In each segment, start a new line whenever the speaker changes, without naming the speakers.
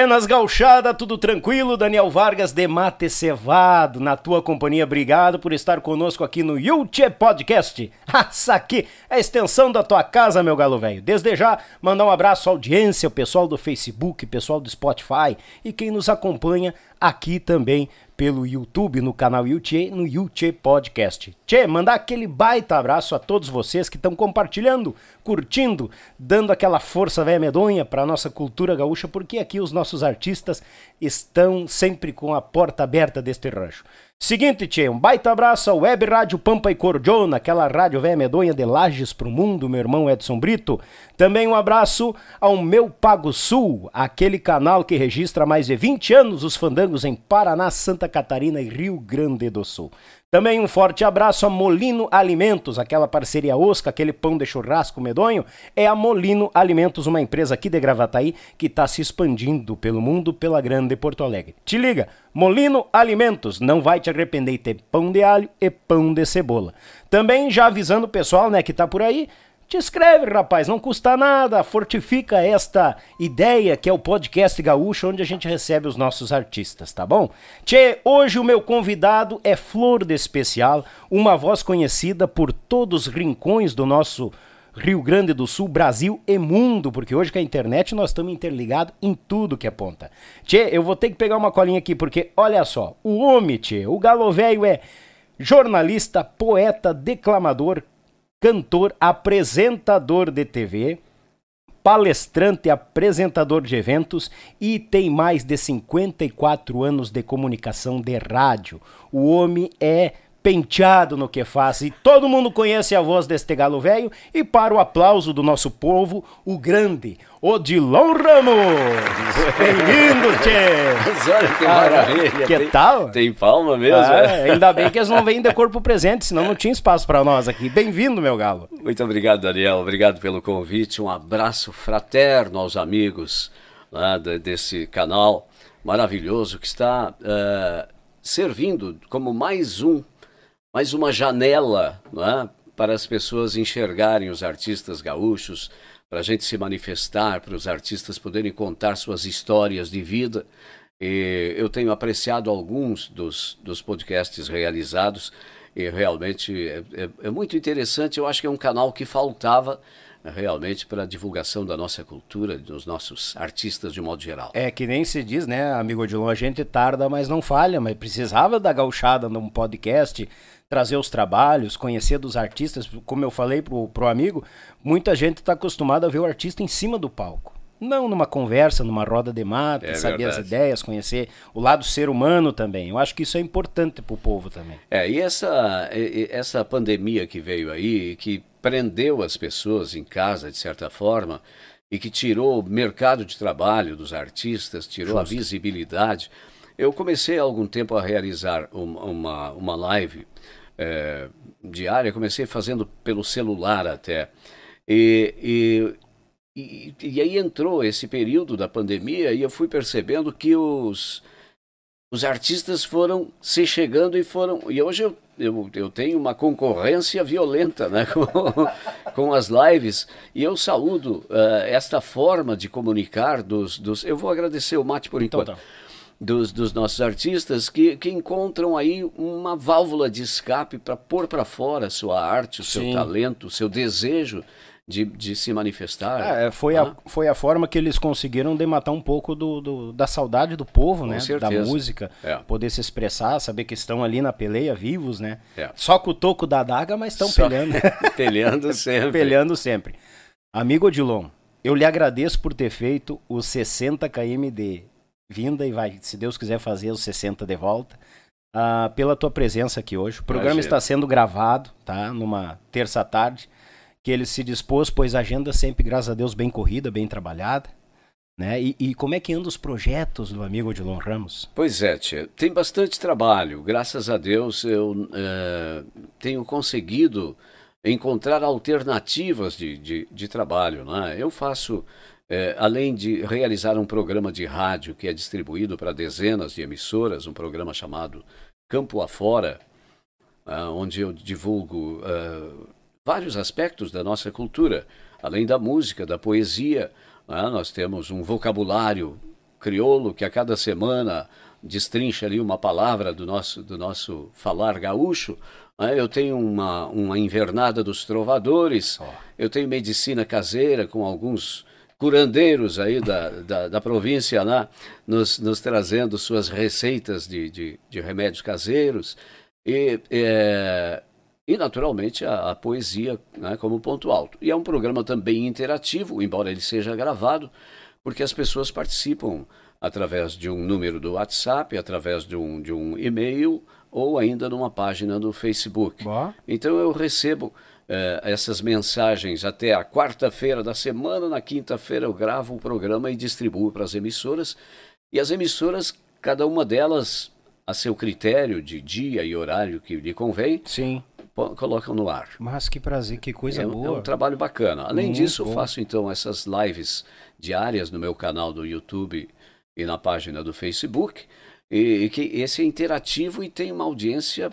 Buenas gauchada, tudo tranquilo? Daniel Vargas de Mate Cevado, na tua companhia. Obrigado por estar conosco aqui no Yuchê Podcast. Essa aqui é a extensão da tua casa, meu galo velho. Desde já, mandar um abraço à audiência, o pessoal do Facebook, pessoal do Spotify e quem nos acompanha aqui também pelo YouTube, no canal Yuchê, no Yuchê Podcast. Tchê, mandar aquele baita abraço a todos vocês que estão compartilhando, curtindo, dando aquela força velha medonha para nossa cultura gaúcha, porque aqui os nossos artistas estão sempre com a porta aberta deste rancho. Seguinte, tchê, um baita abraço ao Web Rádio Pampa e Cordiona, aquela rádio velha medonha de Lages pro mundo, meu irmão Edson Brito. Também um abraço ao Meu Pago Sul, aquele canal que registra mais de 20 anos os fandangos em Paraná, Santa Catarina e Rio Grande do Sul. Também um forte abraço a Molino Alimentos, aquela parceria osca, aquele pão de churrasco medonho. É a Molino Alimentos, uma empresa aqui de Gravataí que está se expandindo pelo mundo, pela grande Porto Alegre. Te liga, Molino Alimentos, não vai te arrepender de ter pão de alho e pão de cebola. Também já avisando o pessoal, né, que tá por aí, te inscreve, rapaz, não custa nada, fortifica esta ideia que é o podcast gaúcho onde a gente recebe os nossos artistas, tá bom? Tchê, hoje o meu convidado é Flor de Especial, uma voz conhecida por todos os rincões do nosso Rio Grande do Sul, Brasil e mundo, porque hoje com a internet nós estamos interligados em tudo que é ponta. Tchê, eu vou ter que pegar uma colinha aqui, porque olha só, o homem, tchê, o galo velho é jornalista, poeta, declamador, cantor, apresentador de TV, palestrante, apresentador de eventos e tem mais de 54 anos de comunicação de rádio. O homem é penteado no que faz e todo mundo conhece a voz deste galo velho e para o aplauso do nosso povo, o grande Odilon Ramos! Bem-vindo, Tchê!
Mas olha que maravilha!
que
tem,
tal?
Tem palma mesmo,
Ah,
é?
ainda bem que eles não vêm de corpo presente, senão não tinha espaço para nós aqui. Bem-vindo, meu galo!
Muito obrigado, Daniel. Obrigado pelo convite. Um abraço fraterno aos amigos né, de- desse canal maravilhoso que está eh, servindo como mais um, mais uma janela é? para as pessoas enxergarem os artistas gaúchos, para a gente se manifestar, para os artistas poderem contar suas histórias de vida. E eu tenho apreciado alguns dos, dos podcasts realizados e realmente é, é- é muito interessante. Eu acho que é um canal que faltava eh, realmente para a divulgação da nossa cultura, dos nossos artistas de modo geral.
É que nem se diz, né, amigo Odilon, a gente tarda, mas não falha, mas precisava da gauchada num podcast, trazer os trabalhos, conhecer dos artistas, como eu falei pro, pro amigo, muita gente está acostumada a ver o artista em cima do palco. Não numa conversa, numa roda de mata,
É
saber as
verdade.
ideias, conhecer o lado ser humano também. Eu acho que isso é importante pro povo também.
É, e essa, essa pandemia que veio aí, que prendeu as pessoas em casa, de certa forma, e que tirou o mercado de trabalho dos artistas, tirou a visibilidade. Eu comecei há algum tempo a realizar um- uma, uma live eh, diária, comecei fazendo pelo celular até. E, e, e, e aí entrou esse período da pandemia e eu fui percebendo que os, os artistas foram se chegando e foram. E hoje eu, eu, eu tenho uma concorrência violenta né, com, com as lives. E eu saúdo eh, esta forma de comunicar dos, dos. Eu vou agradecer o Mate por
Então
enquanto.
tá.
Dos, dos nossos artistas que, que encontram aí uma válvula de escape para pôr para fora a sua arte, o seu
Sim.
talento, o seu desejo de, de se manifestar.
É, foi,
Ah.
a, foi a forma que eles conseguiram de matar um pouco do, do- da saudade do povo, né? Da
certeza.
música,
É.
poder se expressar, saber que estão ali na peleia, vivos, né?
É.
Só com o toco da adaga, mas estão
Só-
peleando.
Peleando sempre.
peleando sempre. Amigo Odilon, eu lhe agradeço por ter feito os 60 km de vinda e vai, se Deus quiser fazer os 60 de volta. ah, pela tua presença aqui hoje. O programa
Imagina.
está sendo gravado, tá? Numa terça tarde, que ele se dispôs, pois a agenda sempre, graças a Deus, bem corrida, bem trabalhada. Né? E, e como é que andam os projetos do amigo Odilon Ramos?
Pois é, tia. tem bastante trabalho. Graças a Deus eu eh, tenho conseguido encontrar alternativas de, de, de trabalho. Né? Eu faço, eh, além de realizar um programa de rádio que é distribuído para dezenas de emissoras, um programa chamado Campo Afora, ah, onde eu divulgo ah, vários aspectos da nossa cultura, além da música, da poesia. né? Nós temos um vocabulário crioulo que a cada semana destrincha ali uma palavra do nosso, do nosso falar gaúcho. Eu tenho uma, uma invernada dos trovadores, oh. eu tenho medicina caseira com alguns curandeiros aí da, da, da província lá, nos, nos, trazendo suas receitas de, de, de remédios caseiros. E, é, e naturalmente, a, a poesia né, como ponto alto. E é um programa também interativo, embora ele seja gravado, porque as pessoas participam através de um número do WhatsApp, através de um, de um e-mail ou ainda numa página do Facebook. Boa. Então eu recebo eh, essas mensagens até a quarta-feira da semana. Na quinta-feira eu gravo o programa e distribuo para as emissoras. E as emissoras, cada uma delas, a seu critério de dia e horário que lhe convém,
Sim.
colocam no ar.
Mas que prazer, que coisa
é,
boa.
É um trabalho bacana. Além Muito disso, bom. faço então essas lives diárias no meu canal do YouTube e na página do Facebook. E, e que esse é interativo e tem uma audiência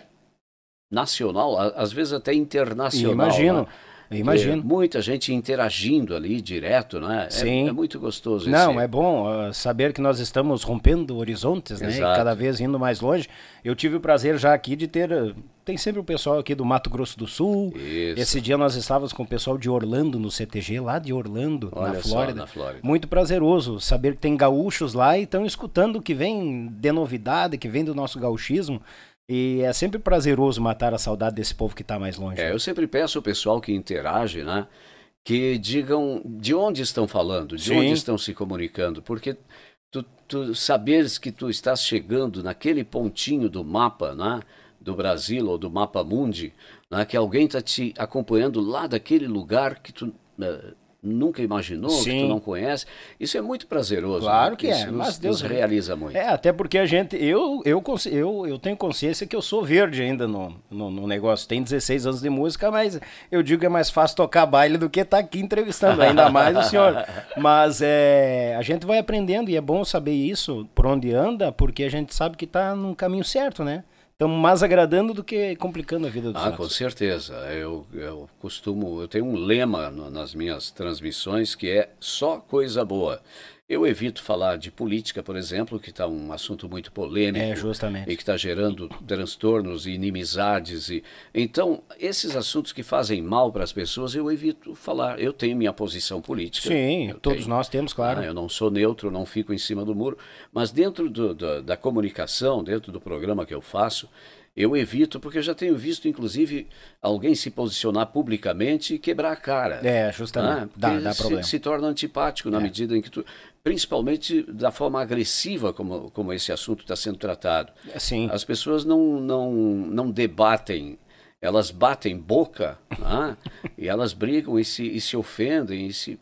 nacional, às vezes até internacional.
Imagino. Né? Imagino.
muita gente interagindo ali direto, né? É,
Sim.
É, muito gostoso.
Não, esse... é bom uh, saber que nós estamos rompendo horizontes, né? Exato. Cada vez indo mais longe. Eu tive o prazer já aqui de ter. Uh, tem sempre o pessoal aqui do Mato Grosso do Sul. Isso. Esse dia nós estávamos com o pessoal de Orlando no CTG, lá de Orlando, na Flórida. Na Flórida. Muito prazeroso saber que tem gaúchos lá e estão escutando o que vem de novidade, que vem do nosso gauchismo. E é sempre prazeroso matar a saudade desse povo que está mais longe.
É, eu sempre peço ao pessoal que interage, né? Que digam de onde estão falando, de Sim. onde estão se comunicando, porque tu, tu saberes que tu estás chegando naquele pontinho do mapa, né? Do Brasil ou do mapa mundi, né, que alguém está te acompanhando lá daquele lugar que tu uh, nunca imaginou, Sim. que tu não conhece. Isso é muito prazeroso.
Claro né? que
Isso
é, mas
nos,
Deus
nos realiza muito.
É, até porque a gente, eu, eu, eu, eu tenho consciência que eu sou verde ainda no, no, no negócio. Tem 16 anos de música, mas eu digo que é mais fácil tocar baile do que estar tá aqui entrevistando, ainda mais o senhor. Mas é, a gente vai aprendendo e é bom saber isso, por onde anda, porque a gente sabe que está no caminho certo, né? Estamos mais agradando do que complicando a vida dos
ah,
outros.
Com certeza. Eu, eu costumo, eu tenho um lema no, nas minhas transmissões que é só coisa boa. Eu evito falar de política, por exemplo, que está um assunto muito polêmico.
É, justamente.
E que está gerando transtornos e inimizades. E... Então, esses assuntos que fazem mal para as pessoas, eu evito falar. Eu tenho minha posição política.
Sim, todos tenho. nós temos, claro. Ah,
eu não sou neutro, não fico em cima do muro. Mas dentro do, do, da comunicação, dentro do programa que eu faço, eu evito, porque eu já tenho visto, inclusive, alguém se posicionar publicamente e quebrar a cara.
É, justamente. Né? Dá, dá
se,
problema.
Se torna antipático na é. medida em que tu. Principalmente da forma agressiva como, como esse assunto está sendo tratado.
Sim.
As pessoas não, não, não debatem elas batem boca né? e elas brigam e se, e se ofendem e, se,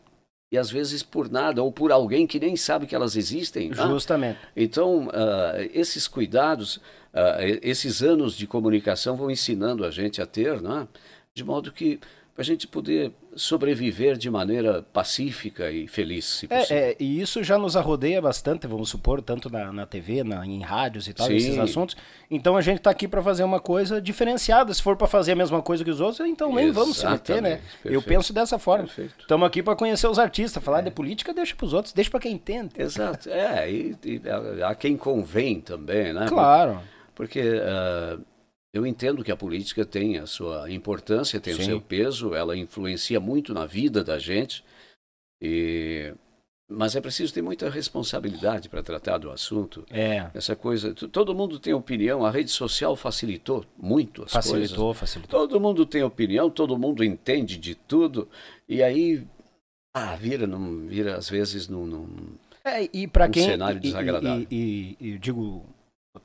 e às vezes por nada ou por alguém que nem sabe que elas existem.
Né? Justamente.
Então, uh, esses cuidados uh, esses anos de comunicação vão ensinando a gente a ter, né? de modo que para a gente poder sobreviver de maneira pacífica e feliz, se
possível. É, é, e isso já nos arrodeia bastante, vamos supor, tanto na, na TV, na, em rádios e tal, Sim. esses assuntos. Então a gente está aqui para fazer uma coisa diferenciada. Se for para fazer a mesma coisa que os outros, então nem Exatamente. vamos se meter, né? Perfeito. Eu penso dessa forma. Estamos aqui para conhecer os artistas, falar é. de política, deixa para os outros, deixa para quem entende.
Exato. É, e, e a, a quem convém também, né?
Claro
porque uh, eu entendo que a política tem a sua importância, tem Sim. o seu peso, ela influencia muito na vida da gente, e... mas é preciso ter muita responsabilidade para tratar do assunto.
É.
Essa coisa, todo mundo tem opinião, a rede social facilitou muito as
facilitou,
coisas.
Facilitou, facilitou.
Todo mundo tem opinião, todo mundo entende de tudo, e aí ah, vira, não, vira às vezes num, num
é, e para
um
quem
cenário desagradável.
E, e, e, digo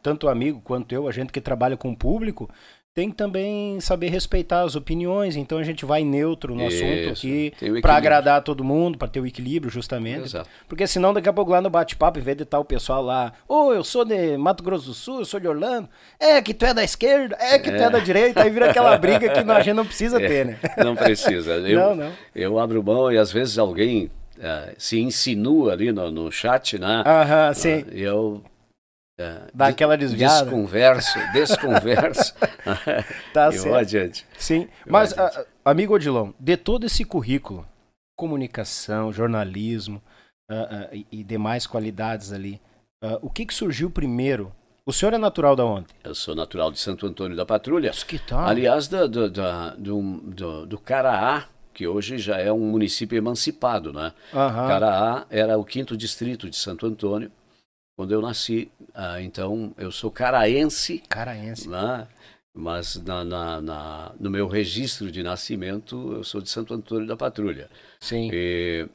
tanto amigo quanto eu, a gente que trabalha com o público, tem que também saber respeitar as opiniões, então a gente vai neutro no Isso, assunto aqui para agradar todo mundo, para ter o equilíbrio justamente. Exato. Porque senão daqui a pouco lá no bate-papo, em vez de estar o pessoal lá, ô, oh, eu sou de Mato Grosso do Sul, eu sou de Orlando, é que tu é da esquerda, é que é. tu é da direita, aí vira aquela briga que a gente não precisa é, ter, né?
Não precisa. Eu, não, não. Eu abro mão e às vezes alguém uh, se insinua ali no, no chat, né?
Aham, sim. Uh,
eu
é, Dá aquela desviada.
Desconverso, desconverso.
tá
e certo. adiante.
Sim, mas, a, amigo Odilon, de todo esse currículo, comunicação, jornalismo, uh, uh, e demais qualidades ali. O que, que surgiu primeiro? O senhor é natural da onde?
Eu sou natural de Santo Antônio da Patrulha.
Que tal?
Aliás, do, do, do, do, do Caraá, que hoje já é um município emancipado, né?
Aham.
Caraá era o quinto distrito de Santo Antônio, quando eu nasci. Ah, então, eu sou caraense,
Caraense.
né? mas na, na, na- no meu registro de nascimento, eu sou de Santo Antônio da Patrulha.
Sim.
E,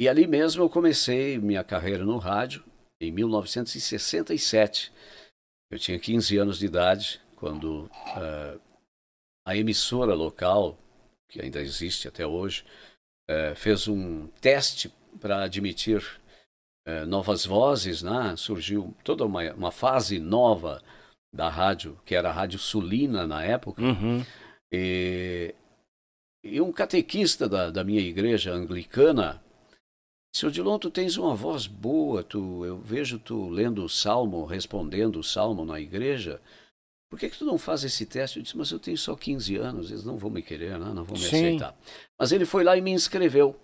e ali mesmo eu comecei minha carreira no rádio, em 1967. Eu tinha 15 anos de idade, quando eh, a emissora local, que ainda existe até hoje, eh, fez um teste para admitir eh, novas vozes, né? surgiu toda uma, uma fase nova da rádio, que era a Rádio Sulina na época,
Uhum.
e, e um catequista da, da minha igreja anglicana disse, Odilon, tu tens uma voz boa, tu, eu vejo tu lendo o salmo, respondendo o salmo na igreja, por que, que tu não faz esse teste? Eu disse, mas eu tenho só 15 anos, eles não vão me querer, né? não vão me
Sim.
aceitar. Mas ele foi lá e me inscreveu.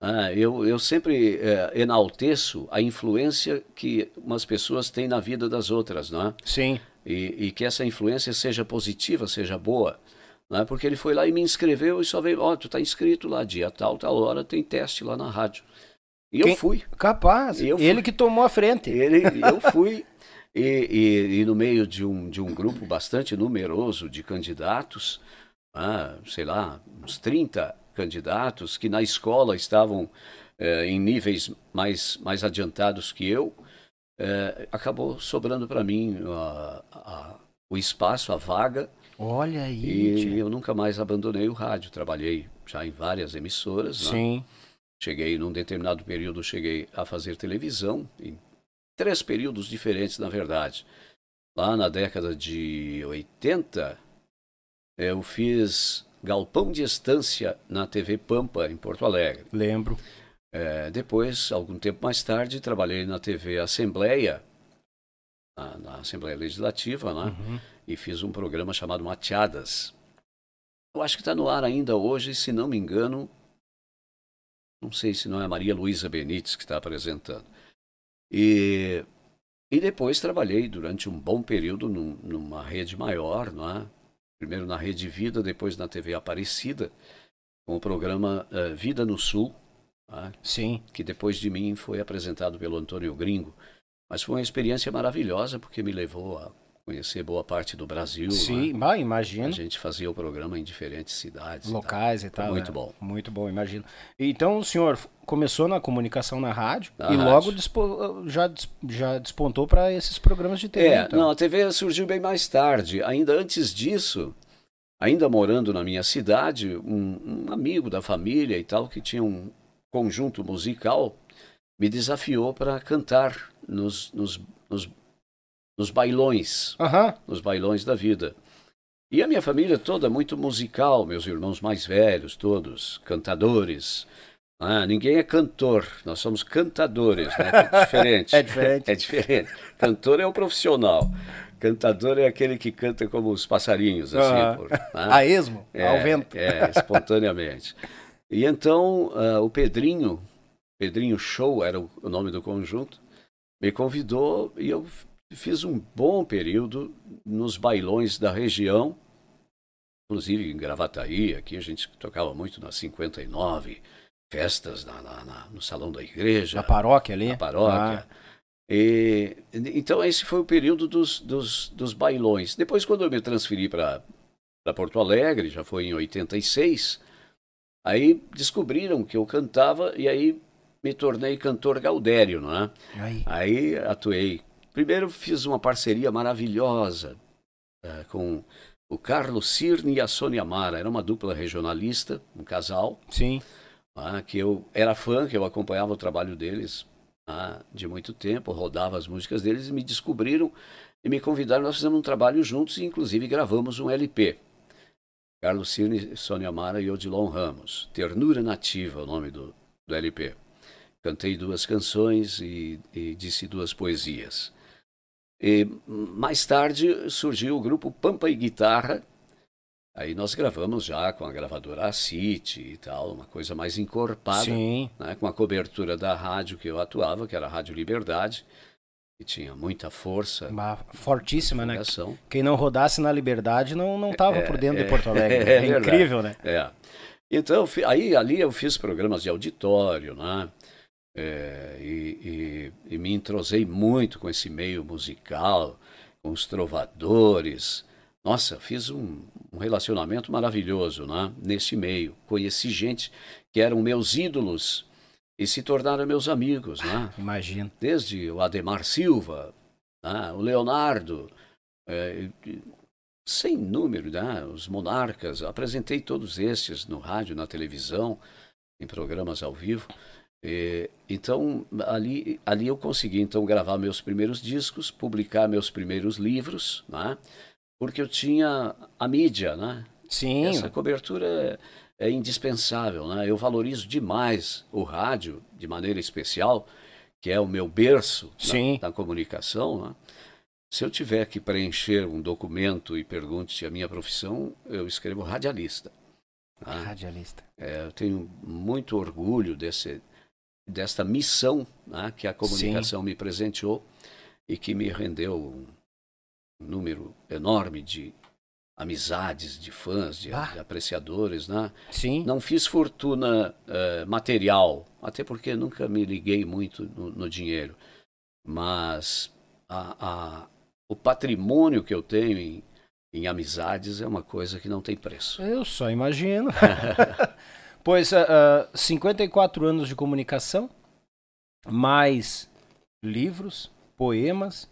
Ah, eu, eu sempre eh, enalteço a influência que umas pessoas têm na vida das outras, não é?
Sim.
e, e que essa influência seja positiva, seja boa. Né? Porque ele foi lá e me inscreveu e só veio, ó, tu tá inscrito lá, dia tal, tal hora, tem teste lá na rádio. E
Quem-
eu fui.
Capaz.
Eu fui.
Ele que tomou a frente.
Ele, eu fui. E, e, e no meio de um, de um grupo bastante numeroso de candidatos, ah, sei lá, uns 30 candidatos que na escola estavam eh, em níveis mais, mais adiantados que eu, eh, acabou sobrando para mim a- a- o espaço, a vaga,
Olha aí.
e
tia.
eu nunca mais abandonei o rádio. Trabalhei já em várias emissoras. né?
Sim.
Cheguei, num determinado período, cheguei a fazer televisão, em três períodos diferentes, na verdade. Lá na década de 80, eu fiz galpão de estância na TV Pampa, em Porto Alegre.
Lembro.
É, depois, algum tempo mais tarde, trabalhei na TV Assembleia, na, na Assembleia Legislativa, né?
Uhum.
e fiz um programa chamado Mateadas. Eu acho que está no ar ainda hoje, se não me engano. Não sei se não é a Maria Luísa Benites que está apresentando. E, e depois trabalhei durante um bom período num- numa rede maior, não é? Primeiro na Rede Vida, depois na TV Aparecida, com o programa eh, Vida no Sul, tá?
Sim.
que depois de mim foi apresentado pelo Antônio Gringo. Mas foi uma experiência maravilhosa, porque me levou a conhecer boa parte do Brasil. né?
Sim.
A
imagino.
gente fazia o programa em diferentes cidades. e
Locais e
Foi
tal.
muito
é.
bom.
Muito bom, imagino. Então o senhor começou na comunicação na rádio
Na
e
rádio.
logo já, já despontou para esses programas de TV.
É,
então.
não, a TV surgiu bem mais tarde. Ainda antes disso, ainda morando na minha cidade, um, um amigo da família e tal, que tinha um conjunto musical, me desafiou para cantar nos, nos, nos, nos bailões.
Aham.
nos bailões da vida. E a minha família toda muito musical, meus irmãos mais velhos, todos cantadores. Ah, ninguém é cantor, nós somos cantadores, né? É diferente.
É diferente.
É diferente. Cantor é o profissional. Cantador é aquele que canta como os passarinhos, assim.
Aham.
por- né?
A esmo,
É,
ao vento.
É, espontaneamente. E então ah, o Pedrinho, Pedrinho Show era o, nome do conjunto, me convidou e eu fiz um bom período nos bailões da região, inclusive em Gravataí, aqui a gente tocava muito na 59, festas na, na- na- no salão da igreja
Na paróquia ali.
na paróquia.
Ah,
E, então, esse foi o período dos, dos, dos bailões. Depois, quando eu me transferi para Porto Alegre, já foi em 86, aí descobriram que eu cantava e aí me tornei cantor gaudério, não é?
aí.
Aí atuei. Primeiro fiz uma parceria maravilhosa eh, com o Carlos Cirne e a Sônia Mara. Era uma dupla regionalista, um casal
Sim.
ah, que eu era fã, que eu acompanhava o trabalho deles ah, de muito tempo, rodava as músicas deles e me descobriram e me convidaram. Nós fizemos um trabalho juntos e, inclusive, gravamos um LP. Carlos Cirne, Sônia Mara e Odilon Ramos. Ternura Nativa, é o nome do, do LP. Cantei duas canções e, e disse duas poesias. E mais tarde surgiu o grupo Pampa e Guitarra, Aí nós gravamos já com a gravadora City e tal, uma coisa mais encorpada,
Sim.
né, com a cobertura da rádio que eu atuava, que era a Rádio Liberdade, que tinha muita força.
Uma fortíssima, né? Quem não rodasse na Liberdade não, não tava por dentro
é,
de Porto Alegre.
é
É,
verdade.
incrível, né?
É. Então, aí ali eu fiz programas de auditório, né? É, e, e- e me entrosei muito com esse meio musical, com os trovadores. Nossa, fiz um, um relacionamento maravilhoso, né? Nesse meio. Conheci gente que eram meus ídolos e se tornaram meus amigos, né?
Imagino.
desde o Ademar Silva, né, o Leonardo, é, sem número, né, os monarcas, apresentei todos estes no rádio, na televisão, em programas ao vivo. E, então, ali, ali eu consegui então gravar meus primeiros discos, publicar meus primeiros livros, né, porque eu tinha a mídia, né,
Sim.
essa cobertura é, é indispensável, né? Eu valorizo demais o rádio, de maneira especial, que é o meu berço
Sim.
na, na comunicação. Né? Se eu tiver que preencher um documento e pergunte a minha profissão, eu escrevo radialista. né?
Radialista.
É, eu tenho muito orgulho desse, desta missão né, que a comunicação me presenteou e que me rendeu um número enorme de amizades, de fãs, de,
Ah.
de apreciadores. Né?
Sim.
Não fiz fortuna eh, material, até porque nunca me liguei muito no, no dinheiro. Mas a- a- o patrimônio que eu tenho em, em amizades é uma coisa que não tem preço.
Eu só imagino. pois, ah, ah, 54 anos de comunicação, mais livros, poemas,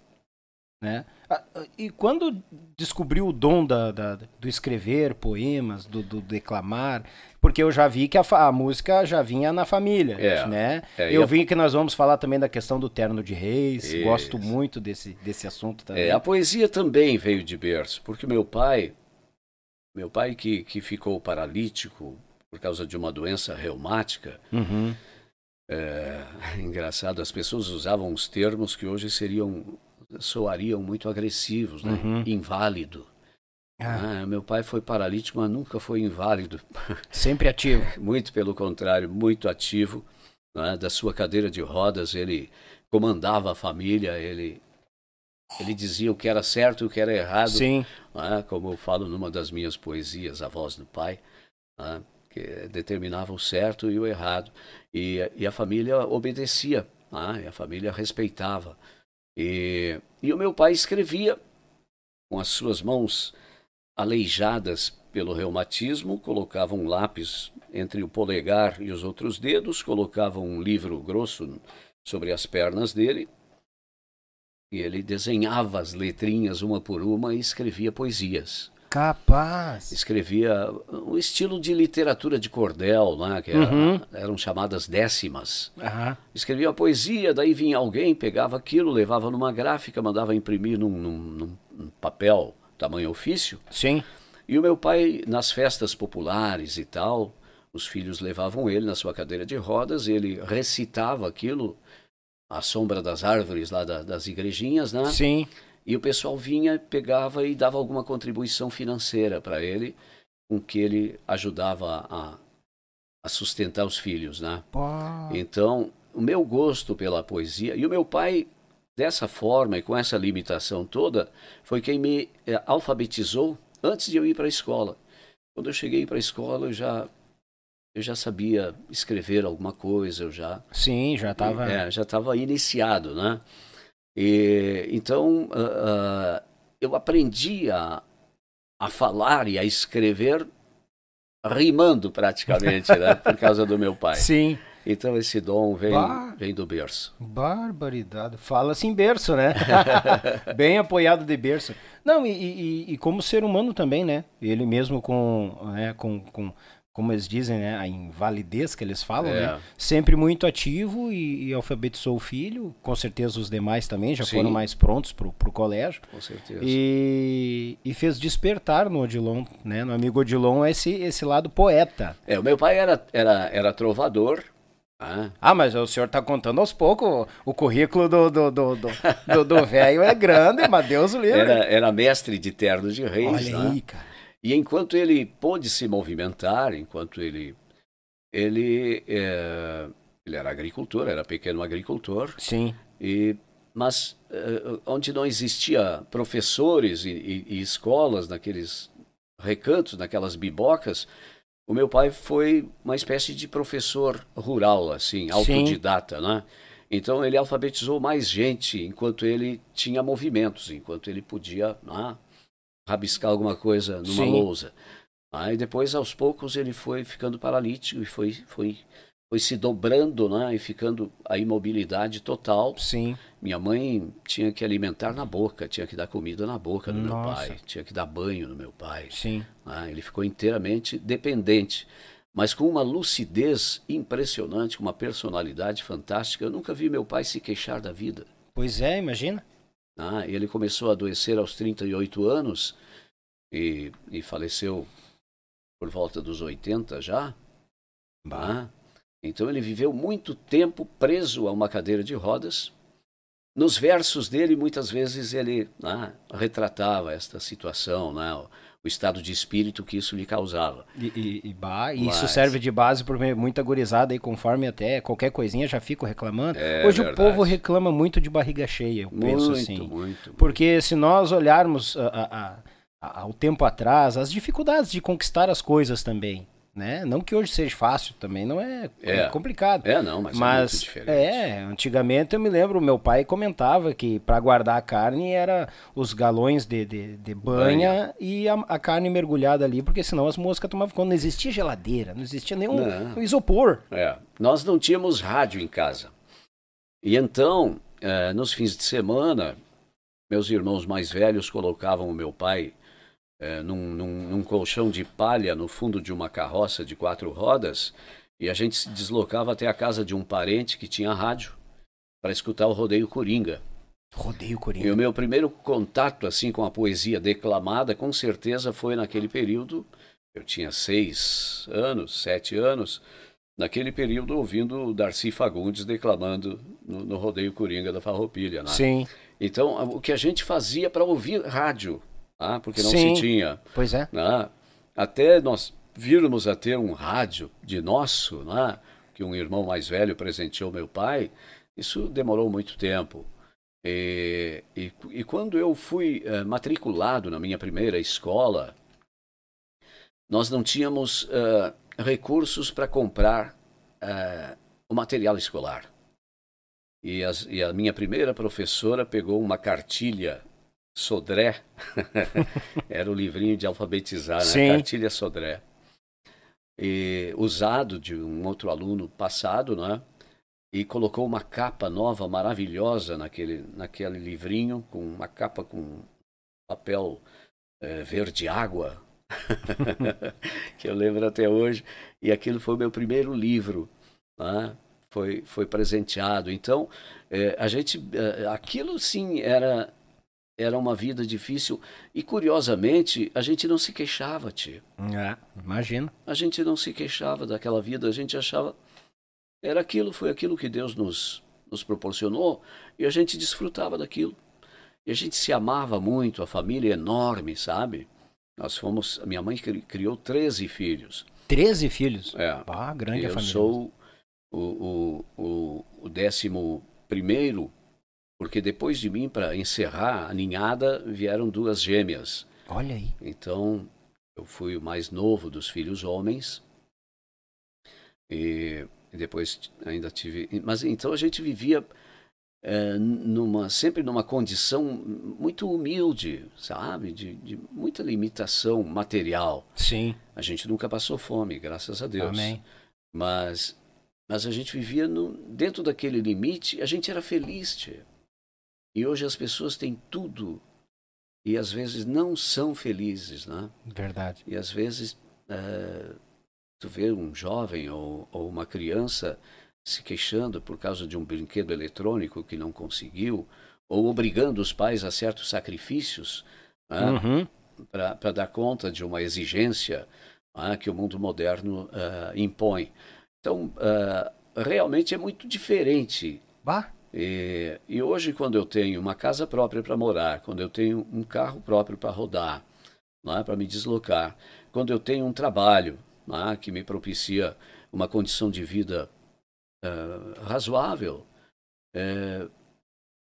né? Ah, E quando descobriu o dom da, da- do escrever poemas, do, do declamar, porque eu já vi que a, a música já vinha na família,
É,
né?
é,
eu
a-
vi que nós vamos falar também da questão do terno de reis,
Isso.
gosto muito desse, desse assunto também.
É, a poesia também veio de berço, porque meu pai, meu pai que, que ficou paralítico por causa de uma doença reumática,
Uhum.
é, engraçado, as pessoas usavam uns termos que hoje seriam soariam muito agressivos, né?
Uhum.
Inválido.
Ah,
Ah, meu pai foi paralítico, mas nunca foi inválido.
sempre ativo.
Muito pelo contrário, muito ativo. né? Da sua cadeira de rodas, ele comandava a família, ele, ele dizia o que era certo e o que era errado.
Sim.
né? Como eu falo numa das minhas poesias, A Voz do Pai, né? Que determinava o certo e o errado. E, e a família obedecia, né? a família respeitava. E, e o meu pai escrevia com as suas mãos aleijadas pelo reumatismo, colocava um lápis entre o polegar e os outros dedos, colocava um livro grosso sobre as pernas dele e ele desenhava as letrinhas uma por uma e escrevia poesias.
Capaz.
Escrevia um estilo de literatura de cordel, né, que era-
Uhum.
eram chamadas décimas.
Aham.
Escrevia poesia, daí vinha alguém, pegava aquilo, levava numa gráfica, mandava imprimir num, num- num- num papel tamanho ofício.
Sim.
E o meu pai, nas festas populares e tal, os filhos levavam ele na sua cadeira de rodas, ele recitava aquilo à sombra das árvores lá da- das igrejinhas, né?
Sim.
E o pessoal vinha, pegava e dava alguma contribuição financeira para ele, com que ele ajudava a, a sustentar os filhos, né?
Pô.
Então, o meu gosto pela poesia, e o meu pai, dessa forma e com essa limitação toda, foi quem me eh, alfabetizou antes de eu ir para a escola. Quando eu cheguei para a escola, eu já, eu já sabia escrever alguma coisa, eu já
Sim, já tava.
é, já estava iniciado, né? E, então, ah, ah, eu aprendi a, a falar e a escrever rimando praticamente, né? Por causa do meu pai.
Sim.
Então esse dom vem,
Bah.
vem do berço.
Barbaridade. Fala-se em berço, né? Bem apoiado de berço. Não, e, e- e como ser humano também, né? Ele mesmo com, né, com, com como eles dizem, né? A invalidez que eles falam,
É.
né? Sempre muito ativo e, e alfabetizou o filho. Com certeza os demais também já
Sim.
foram mais prontos pro, pro colégio.
Com certeza.
E, e fez despertar no Odilon, né? No amigo Odilon esse, esse lado poeta.
É, o meu pai era, era, era trovador. né?
Ah, mas o senhor tá contando aos poucos. O, o currículo do do do do- do- velho é grande, mas Deus o livre.
Era, era mestre de ternos de reis.
Olha
né?
aí, cara.
E enquanto ele pôde se movimentar, enquanto ele ele é, ele era agricultor, era pequeno agricultor.
Sim.
E mas uh, onde não existia professores e, e, e, escolas naqueles recantos, naquelas bibocas, o meu pai foi uma espécie de professor rural, assim, autodidata, Sim. né? Então ele alfabetizou mais gente enquanto ele tinha movimentos, enquanto ele podia né, rabiscar alguma coisa numa Sim. lousa. Aí depois, aos poucos, ele foi ficando paralítico e foi, foi foi se dobrando, né, e ficando a imobilidade total.
Sim.
Minha mãe tinha que alimentar na boca, tinha que dar comida na boca do Nossa. meu pai, tinha que dar banho no meu pai.
Sim.
Né, ele ficou inteiramente dependente, mas com uma lucidez impressionante, com uma personalidade fantástica. Eu nunca vi meu pai se queixar da vida.
Pois é, imagina.
Ah, ele começou a adoecer aos 38 anos e, e faleceu por volta dos 80 já. Bah. Ah, então ele viveu muito tempo preso a uma cadeira de rodas. Nos versos dele, muitas vezes ele né, retratava esta situação, né, o, estado de espírito que isso lhe causava.
E, e, e bah, Mas... isso serve de base para muita gurizada aí, conforme até qualquer coisinha já fico reclamando. É Hoje verdade. o povo reclama muito de barriga cheia, eu muito, penso assim. Muito, muito. Porque se nós olharmos a, a, a, ao tempo atrás, as dificuldades de conquistar as coisas também né? Não que hoje seja fácil, também não é, é, é complicado.
É, não, mas, mas é muito diferente.
É, antigamente eu me lembro, meu pai comentava que para guardar a carne era os galões de, de, de banha, banha, e a, a, carne mergulhada ali, porque senão as moscas tomavam conta. Não existia geladeira, não existia nenhum não. isopor.
É, nós não tínhamos rádio em casa. E então, é, nos fins de semana, meus irmãos mais velhos colocavam o meu pai é, num, num, num, colchão de palha no fundo de uma carroça de quatro rodas e a gente se deslocava até a casa de um parente que tinha rádio para escutar o rodeio coringa.
Rodeio coringa.
E o meu primeiro contato assim com a poesia declamada, com certeza, foi naquele período. Eu tinha seis anos, sete anos. Naquele período, ouvindo o Darcy Fagundes declamando no, no Rodeio Coringa da Farroupilha. Né?
Sim.
Então, o que a gente fazia para ouvir rádio, ah, porque não Sim, se tinha.
Pois é.
Né? Até nós virmos a ter um rádio de nosso, né? que um irmão mais velho presenteou meu pai, isso demorou muito tempo. E, e, e quando eu fui uh, matriculado na minha primeira escola, nós não tínhamos uh, recursos para comprar uh, o material escolar. E, as, e, a minha primeira professora pegou uma cartilha Sodré. Era o livrinho de alfabetizar, né? Cartilha Sodré. E, usado de um outro aluno passado, né? E colocou uma capa nova, maravilhosa naquele, naquele livrinho, com uma capa com papel é, verde água, que eu lembro até hoje. E aquilo foi o meu primeiro livro. Né? Foi, foi presenteado. Então, é, a gente, é, aquilo sim era era uma vida difícil e curiosamente a gente não se queixava, tio.
É, imagina.
A gente não se queixava daquela vida, a gente achava era aquilo, foi aquilo que Deus nos nos proporcionou e a gente desfrutava daquilo. E a gente se amava muito, a família é enorme, sabe? Nós fomos, a minha mãe criou 13 filhos.
13 filhos?
É.
Ah, grande
eu
a família.
Eu sou o, o, o, o décimo primeiro porque depois de mim, para encerrar a ninhada, vieram duas gêmeas.
Olha aí.
Então, eu fui o mais novo dos filhos homens. E, depois ainda tive. Mas então a gente vivia é, numa, sempre numa condição muito humilde, sabe? De, de, muita limitação material.
Sim.
A gente nunca passou fome, graças a Deus.
Amém.
Mas, mas a gente vivia no, dentro daquele limite, a gente era feliz, tia. E hoje as pessoas têm tudo e às vezes não são felizes, né?
Verdade.
E às vezes é, tu vê um jovem ou, ou uma criança se queixando por causa de um brinquedo eletrônico que não conseguiu, ou obrigando os pais a certos sacrifícios né? uhum. para dar conta de uma exigência né? que o mundo moderno uh, impõe. Então, uh, realmente é muito diferente.
Bah.
E, e, hoje, quando eu tenho uma casa própria para morar, quando eu tenho um carro próprio para rodar, é? para me deslocar. Quando eu tenho um trabalho é? que me propicia uma condição de vida uh, razoável, é,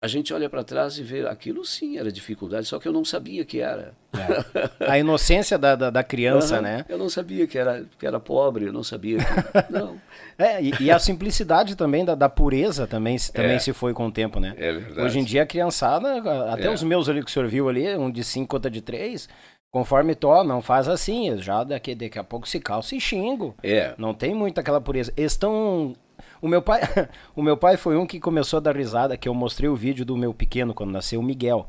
a gente olha para trás e vê aquilo sim era dificuldade, só que eu não sabia que era.
É. A inocência da, da, da criança, uhum. né?
Eu não sabia que era, que era pobre, eu não sabia que. Não.
É, e, e, a simplicidade também da, da pureza também, também é. se foi com o tempo, né?
É verdade.
Hoje em dia a criançada, até é. os meus ali que o senhor viu ali, um de 5, outro de 3, conforme to, não faz assim, já daqui, daqui a pouco se calça e xingo.
É.
Não tem muito aquela pureza. Estão o meu pai, o meu pai foi um que começou a dar risada, que eu mostrei o vídeo do meu pequeno quando nasceu, o Miguel.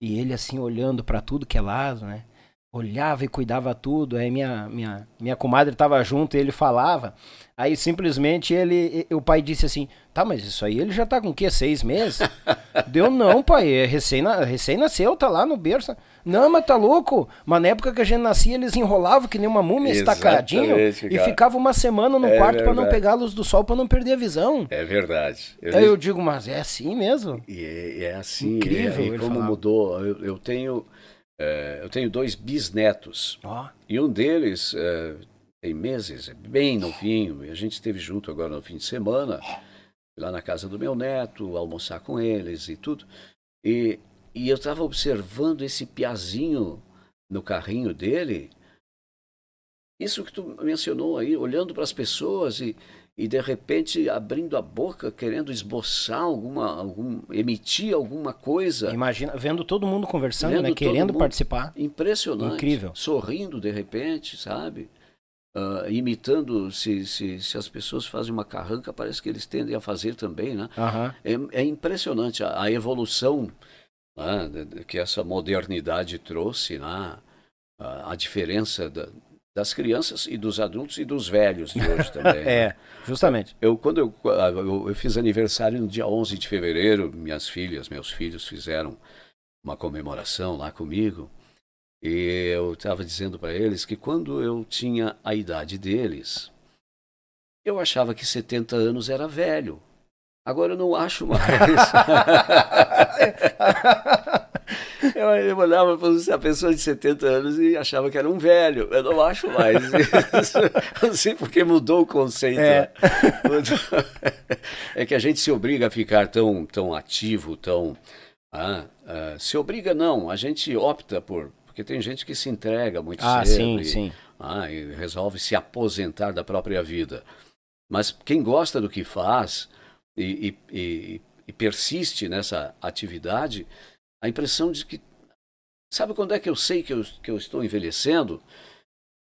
E ele assim olhando para tudo que é lado, né? Olhava e cuidava tudo. Aí minha minha minha comadre estava junto e ele falava. Aí simplesmente ele, o pai disse assim: "Tá, mas isso aí ele já tá com o quê? Seis meses?" Deu não, pai, é recém recém nasceu, tá lá no berço. Não, mas tá louco? Mas na época que a gente nascia, eles enrolavam que nem uma múmia estacadinho e ficava uma semana no é quarto para não pegar a luz do sol, para não perder a visão.
É verdade.
Eu Aí eu digo, mas é assim mesmo?
E é, é assim. Incrível. É, e como falava. mudou. Eu, eu tenho, é, eu tenho dois bisnetos. Oh. E um deles é, tem meses, é bem novinho. E a gente esteve junto agora no fim de semana, lá na casa do meu neto, almoçar com eles e tudo. E e eu estava observando esse piazinho no carrinho dele. Isso que tu mencionou aí, olhando para as pessoas e, e de repente abrindo a boca, querendo esboçar alguma, algum, emitir alguma coisa.
Imagina, vendo todo mundo conversando, vendo né? Querendo mundo, participar.
Impressionante.
Incrível.
Sorrindo de repente, sabe? Uh, imitando, se, se, se, as pessoas fazem uma carranca, parece que eles tendem a fazer também, né?
Uhum.
É, é, impressionante a, a evolução né, que essa modernidade trouxe, né, a, a diferença da, das crianças e dos adultos e dos velhos de hoje também.
é,
né?
justamente.
Eu, quando eu, eu, eu, fiz aniversário no dia 11 de fevereiro, minhas filhas, meus filhos fizeram uma comemoração lá comigo, e eu estava dizendo para eles que quando eu tinha a idade deles, eu achava que 70 anos era velho. Agora eu não acho mais. eu, eu olhava para a pessoa de 70 anos e achava que era um velho. Eu não acho mais isso. Não sei porque mudou o conceito. É. é que a gente se obriga a ficar tão, tão ativo, tão. Ah, ah, se obriga, não. A gente opta por. Porque tem gente que se entrega muito
ah,
cedo.
Sim,
e,
sim.
Ah, e resolve se aposentar da própria vida. Mas quem gosta do que faz e, e, e persiste nessa atividade, a impressão de que. Sabe quando é que eu sei que eu, que eu estou envelhecendo?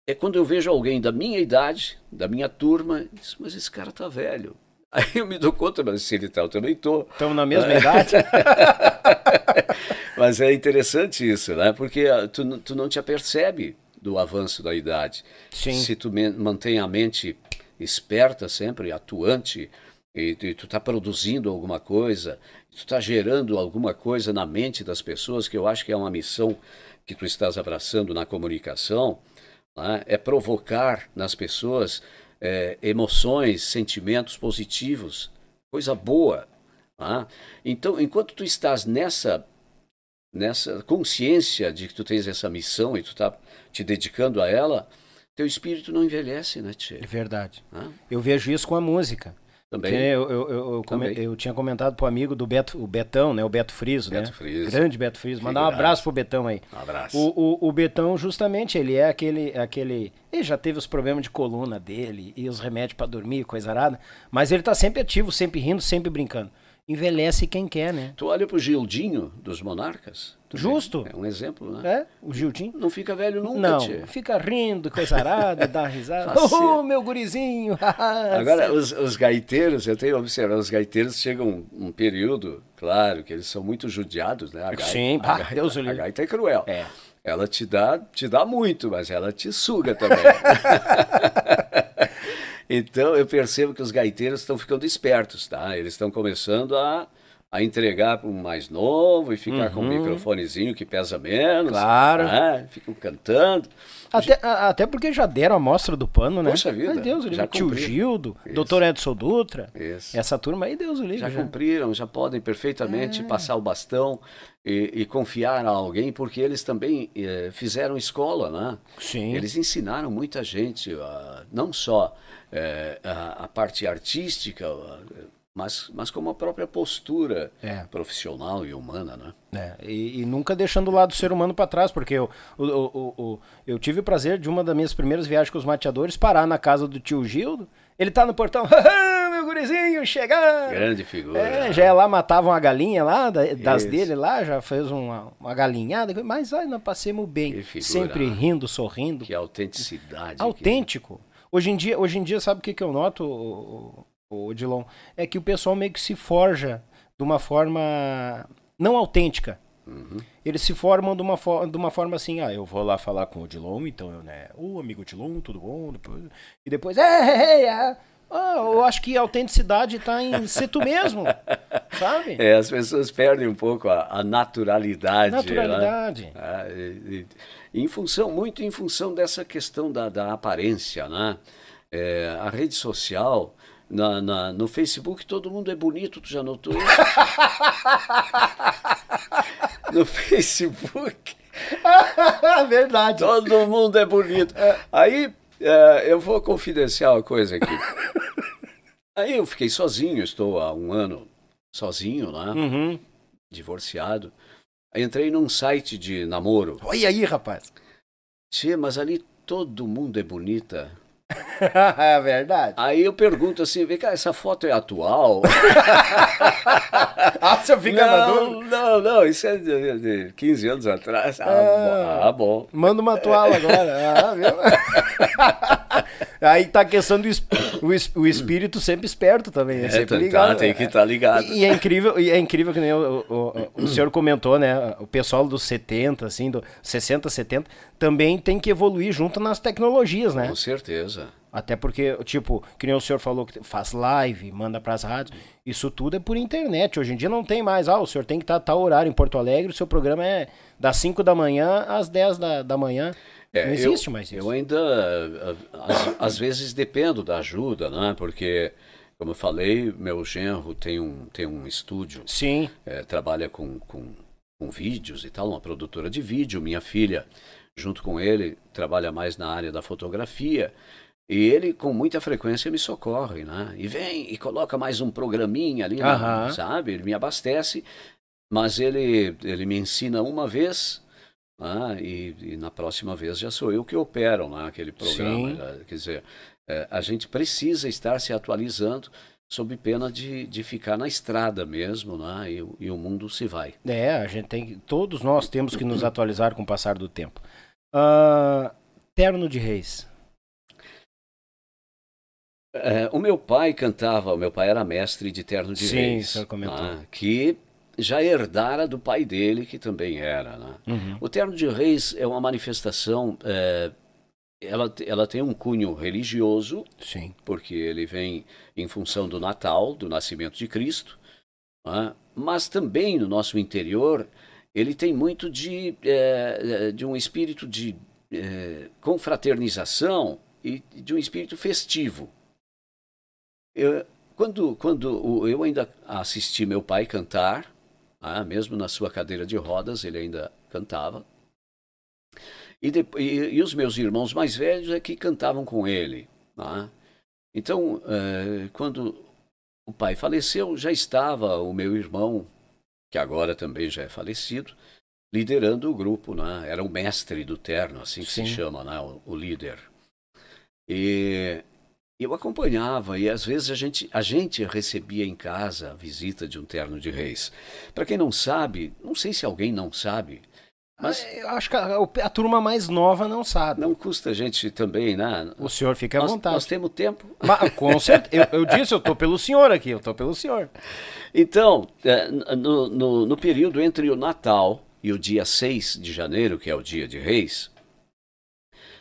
É quando eu vejo alguém da minha idade, da minha turma, e diz, mas esse cara tá velho. Aí eu me dou conta, mas se ele tá, eu também tô.
Estamos na mesma idade?
mas é interessante isso, né? Porque tu, tu não te apercebe do avanço da idade.
Sim.
Se tu mantém a mente esperta sempre, atuante, e, e tu está produzindo alguma coisa, tu está gerando alguma coisa na mente das pessoas, que eu acho que é uma missão que tu estás abraçando na comunicação, né? é provocar nas pessoas é, emoções, sentimentos positivos, coisa boa. Né? Então, enquanto tu estás nessa nessa consciência de que tu tens essa missão e tu está te dedicando a ela, teu espírito não envelhece, né, Tchê?
É verdade. Eu vejo isso com a música.
Também.
Eu, eu, eu, Também. eu, tinha comentado pro amigo do Beto, o Betão, né? O Beto Friso,
Beto
né?
Friso.
Grande Beto Friso. Mandar um abraço pro Betão aí.
Um abraço.
O, o, o, Betão, justamente, ele é aquele, aquele. Ele já teve os problemas de coluna dele e os remédios para dormir, coisa arada. Mas ele tá sempre ativo, sempre rindo, sempre brincando envelhece quem quer, né?
Tu olha pro Gildinho dos Monarcas.
Justo.
É um exemplo, né?
É, o Gildinho.
Não fica velho nunca,
Não,
tchê.
fica rindo, coisa arada, dá risada. oh, meu gurizinho.
Agora, os, os, gaiteiros, eu tenho observado, os gaiteiros chegam um, um período, claro, que eles são muito judiados, né? A
gaita, Sim, a, gaita, Deus
a, a gaita é cruel.
É.
Ela te dá, te dá muito, mas ela te suga também. Então eu percebo que os gaiteiros estão ficando espertos, tá? Eles estão começando a, a entregar para um mais novo e ficar com um
Uhum.
microfonezinho que pesa menos.
Claro.
né? Ficam cantando.
Até, a- até porque já deram a mostra do pano, né?
Poxa vida,
Ai, Deus,
já.
Tio. Gildo,
Isso.
doutor Edson Dutra.
Isso.
Essa turma aí, Deus o livre.
Já
já.
cumpriram, já podem perfeitamente
É.
passar o bastão e, e confiar a alguém, porque eles também eh, fizeram escola, né?
Sim.
Eles ensinaram muita gente, ah, não só eh, a, a parte artística, mas, mas como a própria postura
É.
profissional e humana, né?
É, e, e nunca deixando o lado do ser humano para trás, porque eu, eu tive o prazer de uma das minhas primeiras viagens com os mateadores parar na casa do tio Gildo. Ele tá no portão, "Haha, meu gurizinho, chegar!
Grande figura.
É, já ia lá, matava uma galinha lá, da- das
Isso.
dele lá, já fez uma, uma galinhada, mas ai, nós passemos bem.
Que
Sempre
né?
rindo, sorrindo.
Que autenticidade. que-
autêntico. Hoje em dia, hoje em dia sabe o que, que eu noto, o, o, o Odilon? É que o pessoal meio que se forja de uma forma não autêntica.
Uhum.
Eles se formam de uma, de uma forma assim, ah, eu vou lá falar com o Odilon, então eu, né, ô amigo Odilon, tudo bom? Depois- e depois, é, é, é, é. Ah, eu acho que a autenticidade tá em ser tu mesmo, sabe?
É, as pessoas perdem um pouco a, a naturalidade. né?
Naturalidade.
Ah, e- e- em função, muito em função dessa questão da, da aparência, né? É, a rede social, na, na- no Facebook todo mundo é bonito, tu já notou isso? no Facebook
Verdade.
todo mundo é bonito. Aí é, eu vou confidenciar uma coisa aqui. Aí eu fiquei sozinho, estou há um ano sozinho, né?
Uhum.
Divorciado. Entrei num site de namoro.
Olha aí, rapaz.
Tchê, mas ali todo mundo é bonita.
é verdade.
Aí eu pergunto assim, vem cá, essa foto é atual?
Ah, você fica na dúvida.
não, não, não, isso é de, de 15 anos atrás. Ah,
Ah.
ah, bom.
Manda uma toalha agora. Ah, viu? Aí tá a questão do o, o espírito sempre esperto também. É,
É,
sempre
tá-
ligado.
tem que estar ligado.
E, e é incrível, e é incrível que nem o, o, o- o senhor comentou, né? O pessoal dos 70, assim, do 60, 70, também tem que evoluir junto nas tecnologias, né?
Com certeza.
Até porque, tipo, que nem o senhor falou que faz live, manda pras rádios, isso tudo é por internet. Hoje em dia não tem mais, ah, o senhor tem que estar tal horário em Porto Alegre, o seu programa é das 5 da manhã às 10 da, da manhã.
É,
não
eu-
existe mais isso.
Eu ainda, às, às vezes, dependo da ajuda, né? Porque, como eu falei, meu genro tem um, tem um estúdio
Sim,
é, trabalha com, com, com vídeos e tal, uma produtora de vídeo. Minha filha, junto com ele, trabalha mais na área da fotografia. E ele, com muita frequência, me socorre, né? E vem e coloca mais um programinha ali, né? Sabe? Ele me abastece, mas ele, ele me ensina uma vez, né? e, e na próxima vez já sou eu que opero né? aquele programa.
Sim.
Quer dizer, é, a gente precisa estar se atualizando sob pena de, de ficar na estrada mesmo, né? E, o- e o mundo se vai.
é, a gente tem todos nós temos que nos atualizar com o passar do tempo. Ah, terno de Reis.
É, o meu pai cantava, o meu pai era mestre de terno de
Sim,
reis,
senhor comentou.
né, que já herdara do pai dele, que também era. Né?
Uhum.
O terno de reis é uma manifestação, é, ela, ela tem um cunho religioso,
Sim.
porque ele vem em função do Natal, do nascimento de Cristo, né? mas também no nosso interior ele tem muito de, é, de um espírito de confraternização e de um espírito festivo. Eu, quando, quando eu ainda assisti meu pai cantar, ah, mesmo na sua cadeira de rodas, ele ainda cantava. E, depo- e- e os meus irmãos mais velhos é que cantavam com ele. né? Então, eh, quando o pai faleceu, já estava o meu irmão, que agora também já é falecido, liderando o grupo. Né? Era o mestre do terno, assim que
Sim.
se chama, né? o, o líder. E eu acompanhava e às vezes a gente, a gente recebia em casa a visita de um terno de reis. Para quem não sabe, não sei se alguém não sabe, mas
Ah, eu acho que a, a turma mais nova não sabe.
não custa a gente também, né?
O senhor fica à
nós,
vontade.
nós temos tempo.
Mas, com certeza. Eu, eu disse, eu tô pelo senhor aqui, eu tô pelo senhor.
Então, é, no, no, no período entre o Natal e o dia 6 de janeiro, que é o dia de Reis,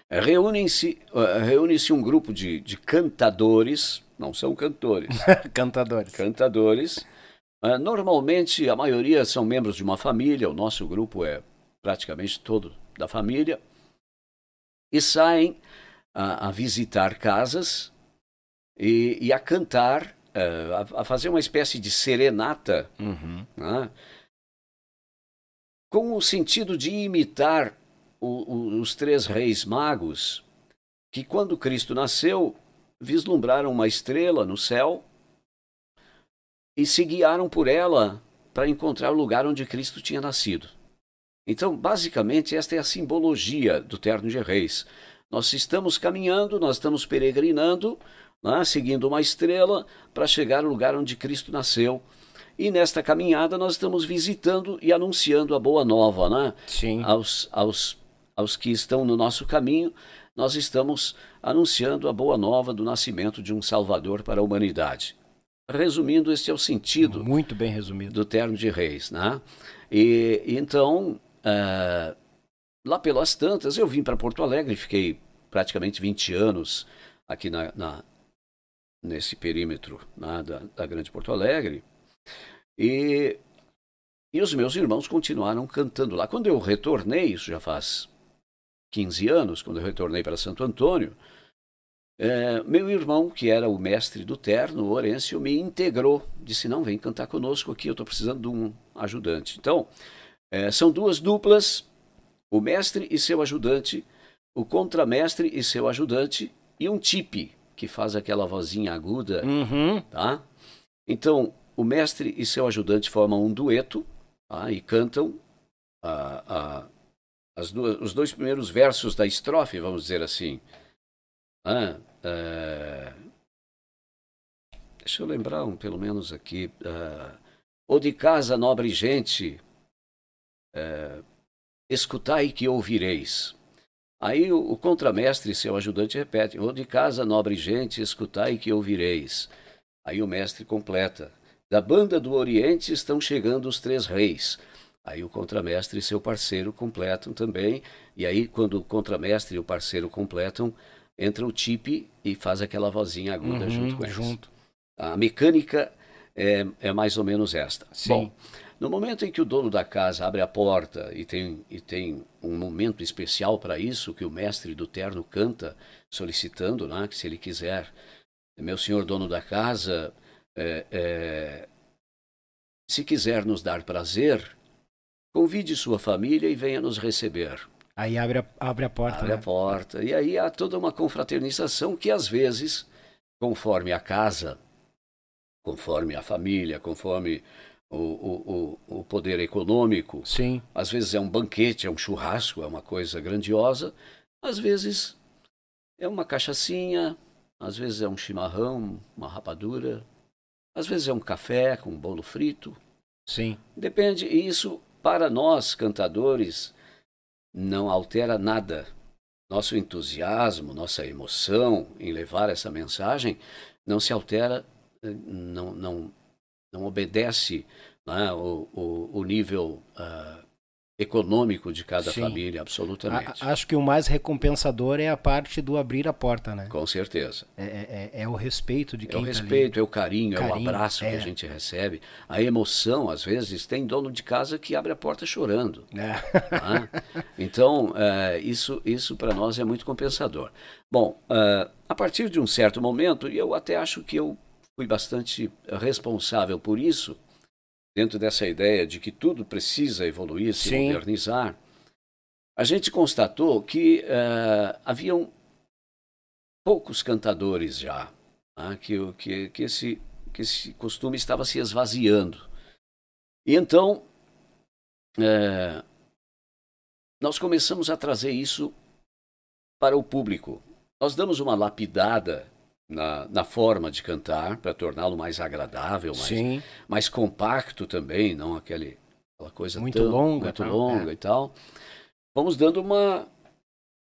reúnem-se eh, reúne-se um grupo de, de cantadores, não são cantores,
Cantadores.
cantadores, Uh, normalmente, a maioria são membros de uma família, o nosso grupo é praticamente todo da família, e saem a, a visitar casas e, e a cantar, uh, a, a, fazer uma espécie de serenata, uhum. né? com o sentido de imitar o, o, os três reis magos, que quando Cristo nasceu, vislumbraram uma estrela no céu e se guiaram por ela para encontrar o lugar onde Cristo tinha nascido. Então, basicamente, esta é a simbologia do terno de reis. Nós estamos caminhando, nós estamos peregrinando, né, seguindo uma estrela para chegar ao lugar onde Cristo nasceu. E nesta caminhada nós estamos visitando e anunciando a boa nova, né?
Sim.
Aos, aos, aos que estão no nosso caminho, nós estamos anunciando a boa nova do nascimento de um Salvador para a humanidade. Resumindo, esse é o sentido.
Muito bem resumido.
Do terno de reis, né? E, então, uh, lá pelas tantas, eu vim para Porto Alegre, fiquei praticamente 20 anos aqui na, na nesse perímetro né, da, da Grande Porto Alegre. E, e os meus irmãos continuaram cantando lá. Quando eu retornei, isso já faz 15 anos, quando eu retornei para Santo Antônio, é, meu irmão, que era o mestre do terno, o Orêncio, me integrou. Disse: Não, vem cantar conosco aqui, eu estou precisando de um ajudante. Então, é, são duas duplas: o mestre e seu ajudante, o contramestre e seu ajudante, e um tipe, que faz aquela vozinha aguda.
Uhum.
Tá? Então, o mestre e seu ajudante formam um dueto tá? e cantam a, duas, os dois primeiros versos da estrofe, vamos dizer assim. Ah, é... Deixa eu lembrar um, pelo menos aqui. Ou de casa, nobre gente, uh, escutai que ouvireis. Aí o, o contramestre, seu ajudante, repete: Ou de casa, nobre gente, escutai que ouvireis. Aí o mestre completa: Da banda do Oriente estão chegando os três reis. Aí o contramestre e seu parceiro completam também. E aí, quando o contramestre e o parceiro completam, entra o tipe e faz aquela vozinha aguda uhum, junto com eles. Junto. A mecânica é, é, mais ou menos esta.
Sim.
Bom, no momento em que o dono da casa abre a porta e tem, e tem um momento especial para isso, que o mestre do terno canta, solicitando né, que se ele quiser, meu senhor dono da casa, é, é, se quiser nos dar prazer, convide sua família e venha nos receber.
Aí abre a, abre a porta.
Abre né? a porta. E aí há toda uma confraternização que, às vezes, conforme a casa, conforme a família, conforme o, o, o, o poder econômico,
Sim.
às vezes é um banquete, é um churrasco, é uma coisa grandiosa, às vezes é uma cachaçinha, às vezes é um chimarrão, uma rapadura, às vezes é um café com um bolo frito.
Sim.
Depende, e isso para nós cantadores não altera nada. Nosso entusiasmo, nossa emoção em levar essa mensagem não se altera, eh, não, não, não obedece né, o, o, o, nível uh, econômico de cada Sim. família, absolutamente.
A, acho que o mais recompensador é a parte do abrir a porta, né?
Com certeza.
É, é, é, é o respeito de quem
É o
tá
respeito,
ali.
é o carinho, carinho, é o abraço é. que a gente recebe. A emoção, às vezes, tem dono de casa que abre a porta chorando.
Né?
Então, uh, isso, isso para nós é muito compensador. Bom, uh, a partir de um certo momento, e eu até acho que eu fui bastante responsável por isso, dentro dessa ideia de que tudo precisa evoluir, se Sim. modernizar, a gente constatou que uh, haviam poucos cantadores já, né? que, que, que, esse, que esse costume estava se esvaziando. E então, uh, nós começamos a trazer isso para o público. Nós damos uma lapidada na, na forma de cantar, para torná-lo mais agradável, mais, mais compacto também, não aquele, aquela coisa
muito tão, longa,
muito tal, longa é. e tal. Vamos dando uma,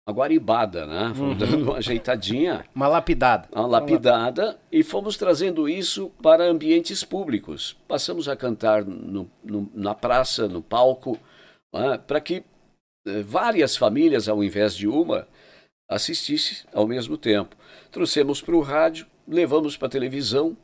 uma guaribada, né? Fomos uhum. dando uma ajeitadinha.
uma lapidada.
Uma lapidada e fomos trazendo isso para ambientes públicos. Passamos a cantar no, no, na praça, no palco, né? para que eh, várias famílias, ao invés de uma, assistisse ao mesmo tempo. Trouxemos para o rádio, levamos para a televisão.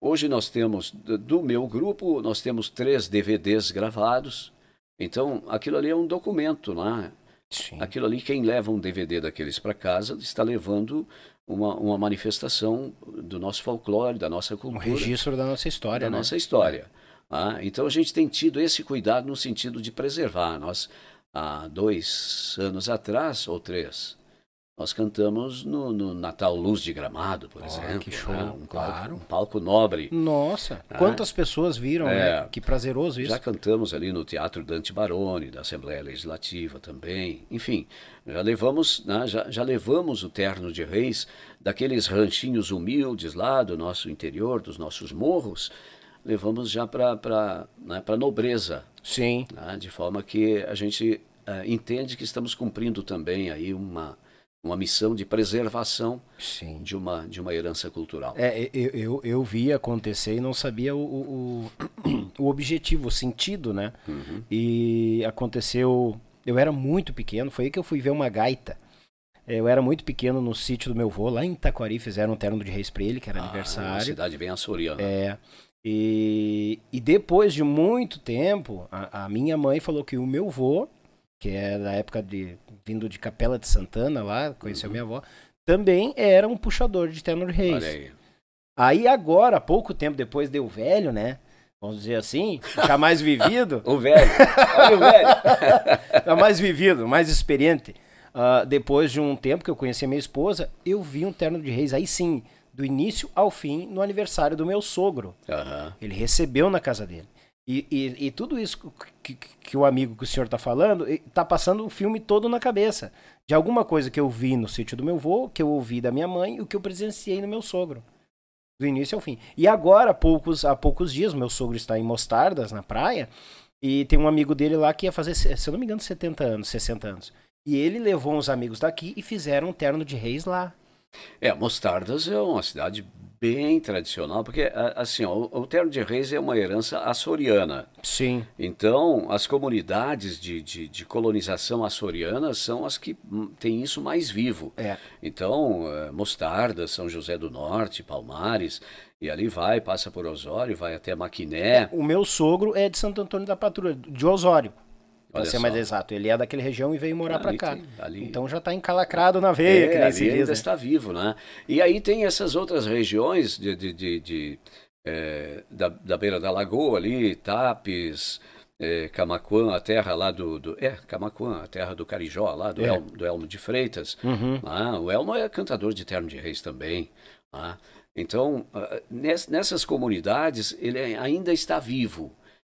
Hoje nós temos, do meu grupo, nós temos três DVDs gravados. Então, aquilo ali é um documento, né? Sim. Aquilo ali, quem leva um DVD daqueles para casa está levando uma, uma manifestação do nosso folclore, da nossa cultura.
Um registro da nossa história,
Da
né?
nossa história. Ah, então a gente tem tido esse cuidado no sentido de preservar. Nós, há dois anos atrás, ou três, nós cantamos no, no Natal Luz de Gramado, por oh, exemplo.
Que show,
né? um,
claro.
palco, um palco nobre.
Nossa, ah, quantas pessoas viram, é, né? Que prazeroso isso.
Já cantamos ali no Teatro Dante Baroni, da Assembleia Legislativa também. Enfim, já levamos, né, já, já levamos o terno de reis daqueles ranchinhos humildes lá do nosso interior, dos nossos morros, levamos já para né, a nobreza.
Sim.
Né, de forma que a gente uh, entende que estamos cumprindo também aí uma uma missão de preservação Sim. de uma de uma herança cultural.
É, eu, eu, eu vi acontecer e não sabia o, o, o objetivo, o sentido, né? Uhum. E aconteceu. Eu era muito pequeno, foi aí que eu fui ver uma gaita. Eu era muito pequeno no sítio do meu avô, lá em Itaquari, fizeram um terno de reis pra ele, que era ah, aniversário. Uma
cidade bem açoriana.
É. E, e depois de muito tempo, a, a minha mãe falou que o meu avô que é da época de vindo de Capela de Santana lá, conheceu uhum. minha avó, também era um puxador de tenor reis. Aí. aí. agora, pouco tempo depois deu velho, né? Vamos dizer assim, já mais vivido.
o velho, olha o velho.
já mais vivido, mais experiente. Uh, depois de um tempo que eu conheci a minha esposa, eu vi um terno de reis, aí sim, do início ao fim, no aniversário do meu sogro. Uhum. Ele recebeu na casa dele. E, e, e, tudo isso que, que, que, o amigo que o senhor está falando, está passando o filme todo na cabeça. De alguma coisa que eu vi no sítio do meu avô, que eu ouvi da minha mãe e o que eu presenciei no meu sogro. Do início ao fim. E agora, há poucos, há poucos dias, meu sogro está em Mostardas, na praia, e tem um amigo dele lá que ia fazer, se eu não me engano, 70 anos, 60 anos. E ele levou uns amigos daqui e fizeram um terno de reis lá.
É, Mostardas é uma cidade bem tradicional, porque assim, ó, o Terno de Reis é uma herança açoriana.
Sim.
Então, as comunidades de, de, de colonização açoriana são as que hum, têm isso mais vivo.
É.
Então, é, Mostarda, São José do Norte, Palmares, e ali vai, passa por Osório, vai até Maquiné.
É, o meu sogro é de Santo Antônio da Patrulha, de Osório para ser mais exato. Ele é daquele região e veio morar para cá. Tem, ali... Então já está encalacrado na veia, é, que nem
ali ainda né? está vivo, né? E aí tem essas outras regiões de, de, de, de é, da, da beira da lagoa ali, Tapes, é, Camacuã, a terra lá do, do, É, Camacuã, a terra do Carijó, lá do, é. Elmo, do Elmo de Freitas. Uhum. Ah, o Elmo é cantador de Terno de Reis também. Ah, então, ah, nessas comunidades, ele ainda está vivo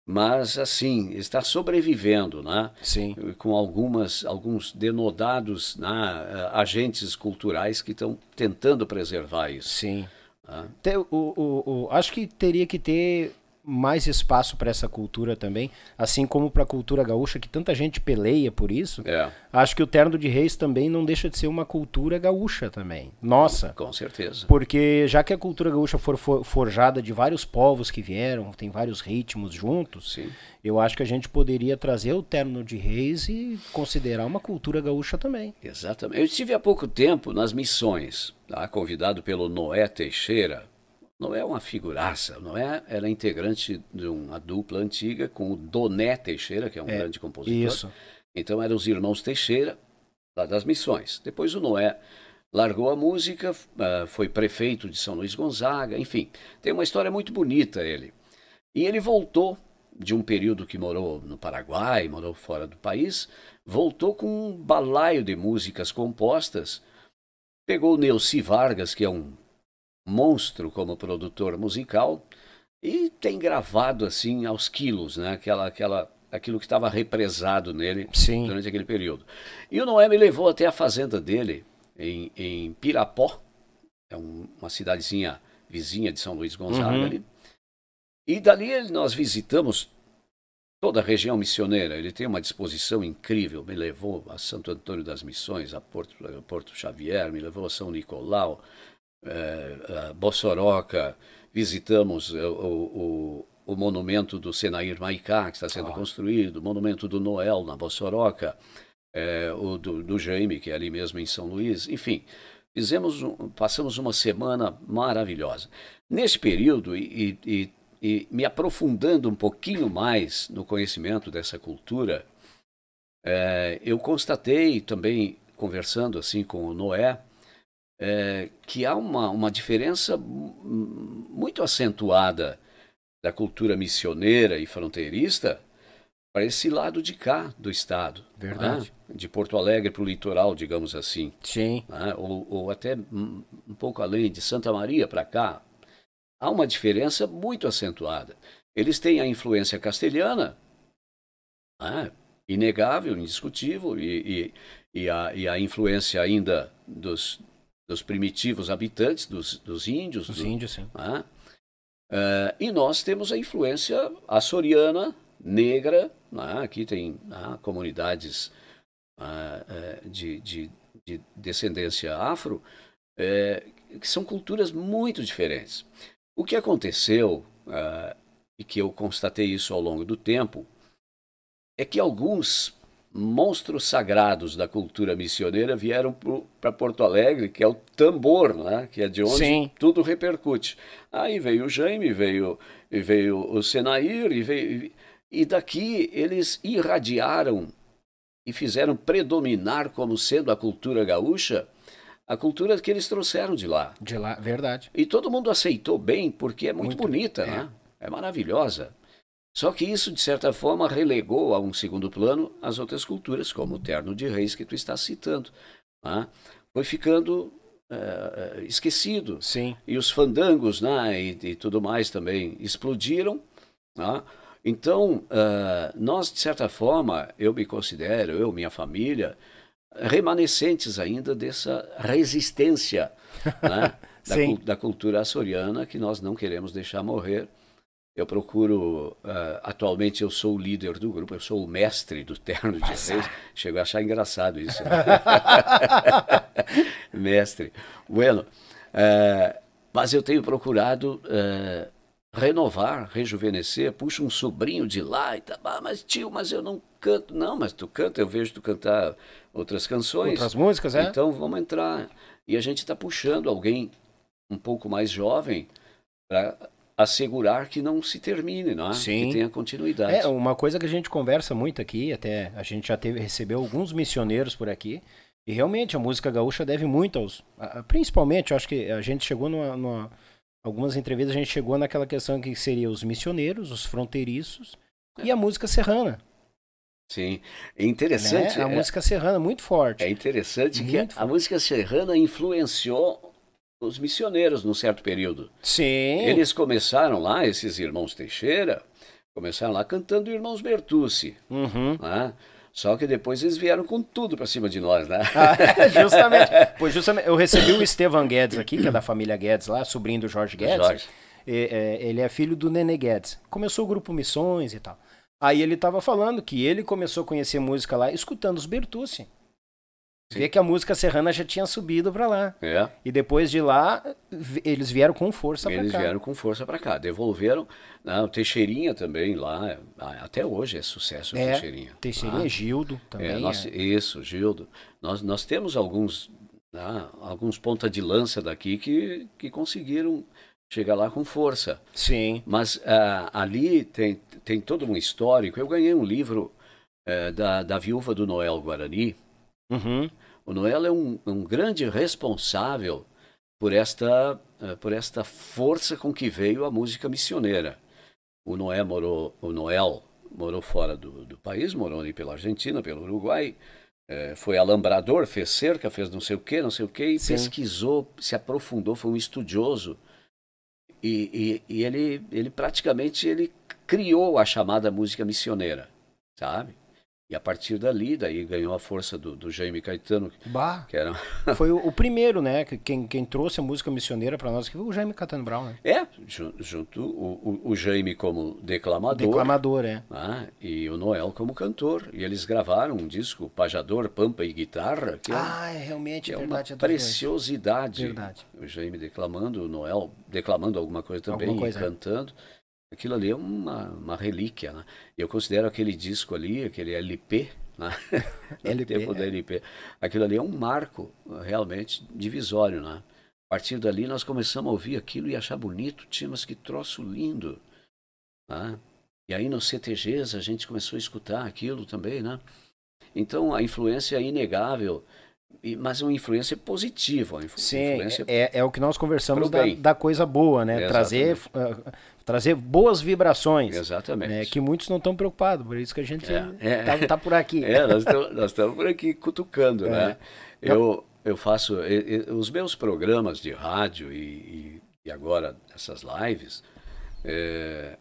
mas assim está sobrevivendo, né?
Sim.
Com algumas alguns denodados né, agentes culturais que estão tentando preservar isso.
Sim. Ah. O, o, o, acho que teria que ter mais espaço para essa cultura também, assim como para a cultura gaúcha, que tanta gente peleia por isso.
É.
Acho que o Terno de Reis também não deixa de ser uma cultura gaúcha também. Nossa.
Com certeza.
Porque já que a cultura gaúcha for forjada de vários povos que vieram, tem vários ritmos juntos,
Sim.
eu acho que a gente poderia trazer o Terno de Reis e considerar uma cultura gaúcha também.
Exatamente. Eu estive há pouco tempo nas missões, tá? convidado pelo Noé Teixeira, não é uma figuraça, não é? Era integrante de uma dupla antiga com o Doné Teixeira, que é um é, grande compositor.
Isso.
Então eram os irmãos Teixeira, lá das missões. Depois o Noé largou a música, ah, foi prefeito de São Luís Gonzaga, enfim. Tem uma história muito bonita ele. E ele voltou de um período que morou no Paraguai, morou fora do país, voltou com um balaio de músicas compostas. Pegou o Neuci Vargas, que é um monstro como produtor musical e tem gravado assim aos quilos, né? Aquela, aquela, aquilo que estava represado nele
Sim.
durante aquele período. E o Noé me levou até a fazenda dele em, em Pirapó, é um, uma cidadezinha vizinha de São Luís Gonzaga uhum. ali. E dali nós visitamos toda a região missioneira. Ele tem uma disposição incrível. Me levou a Santo Antônio das Missões, a Porto, a Porto Xavier, me levou a São Nicolau, é, Bossoroca, visitamos o, o, o, monumento do Senair Maicá, que está sendo oh. construído, o monumento do Noel, na Bossoroca, é, o do, do Jaime, que é ali mesmo em São Luís, enfim. Fizemos um, passamos uma semana maravilhosa. Nesse período, e, e, e, me aprofundando um pouquinho mais no conhecimento dessa cultura, é, eu constatei também, conversando assim com o Noé, é, que há uma, uma diferença muito acentuada da cultura missioneira e fronteirista para esse lado de cá do estado.
Né? Verdade.
Né? De Porto Alegre para o litoral, digamos assim.
Sim.
Né? Ou, ou, até um, um pouco além, de Santa Maria para cá. Há uma diferença muito acentuada. Eles têm a influência castelhana, né? inegável, indiscutível, e, e, e, a, e a influência ainda dos, dos primitivos habitantes, dos, dos índios.
Dos
do,
índios, sim.
Né? Uh, e nós temos a influência açoriana, negra, né? aqui tem né, comunidades uh, de, de, de, descendência afro, uh, que são culturas muito diferentes. O que aconteceu, e que eu constatei isso ao longo do tempo, é que alguns monstros sagrados da cultura missioneira vieram para Porto Alegre, que é o tambor, né? que é de onde
Sim.
tudo repercute. Aí veio o Jaime, veio, veio o Senair, e, veio, e daqui eles irradiaram e fizeram predominar como sendo a cultura gaúcha a cultura que eles trouxeram de lá.
De lá, verdade.
E todo mundo aceitou bem, porque é muito, muito bonita,
é.
né? É maravilhosa. Só que isso, de certa forma, relegou a um segundo plano as outras culturas, como o terno de reis que tu está citando. Né? Foi ficando uh, esquecido.
Sim.
E os fandangos né, e, e tudo mais também explodiram. Né? Então, uh, nós, de certa forma, eu me considero, eu, minha família, remanescentes ainda dessa resistência né, da, da cultura açoriana que nós não queremos deixar morrer eu procuro, uh, atualmente eu sou o líder do grupo, eu sou o mestre do terno de reis. Chego a achar engraçado isso. Né? mestre. Bueno, uh, mas eu tenho procurado uh, renovar, rejuvenescer. Puxa um sobrinho de lá e tá, ah, mas tio, mas eu não canto. Não, mas tu canta, eu vejo tu cantar outras canções.
Outras músicas, é?
Então vamos entrar. E a gente está puxando alguém um pouco mais jovem para assegurar que não se termine, não é?
Sim.
que tenha continuidade.
É, uma coisa que a gente conversa muito aqui, até a gente já teve, recebeu alguns missioneiros por aqui, e realmente a música gaúcha deve muito aos. Principalmente, eu acho que a gente chegou numa, numa. Algumas entrevistas a gente chegou naquela questão que seria os missioneros, os fronteiriços e a música serrana.
Sim, é interessante.
Né? A
é,
música serrana, muito forte.
É interessante
Muito
que
forte.
a música serrana influenciou os missioneros num certo período.
Sim.
Eles começaram lá, esses irmãos Teixeira, começaram lá cantando Irmãos Bertucci.
Uhum.
Né? Só que depois eles vieram com tudo para cima de nós, né?
Ah, justamente. Pois justamente, eu recebi o Estevam Guedes aqui, que é da família Guedes lá, sobrinho do Jorge Guedes.
Jorge.
E, é, ele é filho do Nenê Guedes. Começou o grupo Missões e tal. Aí ele tava falando que ele começou a conhecer música lá escutando os Bertucci. Vê que a música serrana já tinha subido para lá.
É.
E depois de lá, eles vieram com força para
Eles
cá.
vieram com força para cá. Devolveram. Né, o Teixeirinha também lá. ah, Até hoje é sucesso o
É,
Teixeirinha.
Teixeirinha,
Ah,
Gildo também.
é, nós-
é.
Isso, Gildo. Nós, nós temos alguns, né, alguns ponta de lança daqui que, que conseguiram chegar lá com força.
Sim.
Mas ah, ali tem, tem todo um histórico. Eu ganhei um livro eh, da, da viúva do Noel Guarani.
Uhum.
O Noel é um, um grande responsável por esta, eh, por esta força com que veio a música missioneira. O Noel morou, o Noel morou fora do, do país, morou ali pela Argentina, pelo Uruguai, eh, foi alambrador, fez cerca, fez não sei o que, não sei o que, e
Sim.
pesquisou, se aprofundou, foi um estudioso. E, e, e ele, ele praticamente ele criou a chamada música missioneira, sabe? E a partir dali, daí ganhou a força do, do Jaime Caetano,
Bah,
que era
foi o, o primeiro, né? que- Quem, quem trouxe a música missioneira para nós aqui foi o Jaime Catano Brown, né?
É, ju- junto o, o, o Jaime como declamador,
Declamador, é.
né, e o Noel como cantor. E eles gravaram um disco, Pajador, Pampa e Guitarra, que é,
Ah, é realmente,
que
é
é uma
verdade. é dos dois.
preciosidade.
Verdade.
O Jaime declamando, o Noel declamando alguma coisa também,
Alguma coisa,
e cantando. Aquilo ali é uma, uma relíquia. Né? Eu considero aquele disco ali, aquele LP, Né? LP, tempo é. da LP. Aquilo ali é um marco realmente divisório, né? A partir dali nós começamos a ouvir aquilo e achar bonito, tínhamos que troço lindo. Né? E aí nos CTGs a gente começou a escutar aquilo também, né? Então a influência é inegável mas uma influência positiva. Uma
Sim, influência é, é o que nós conversamos da, da, coisa boa, né? Trazer, uh, trazer boas vibrações.
Exatamente. Né?
Que muitos não estão preocupados, por isso que a gente é, é. Tá, por aqui.
É, nós estamos por aqui cutucando, né? É. Eu, eu faço eu, eu, os meus programas de rádio e, e, e agora essas lives. É,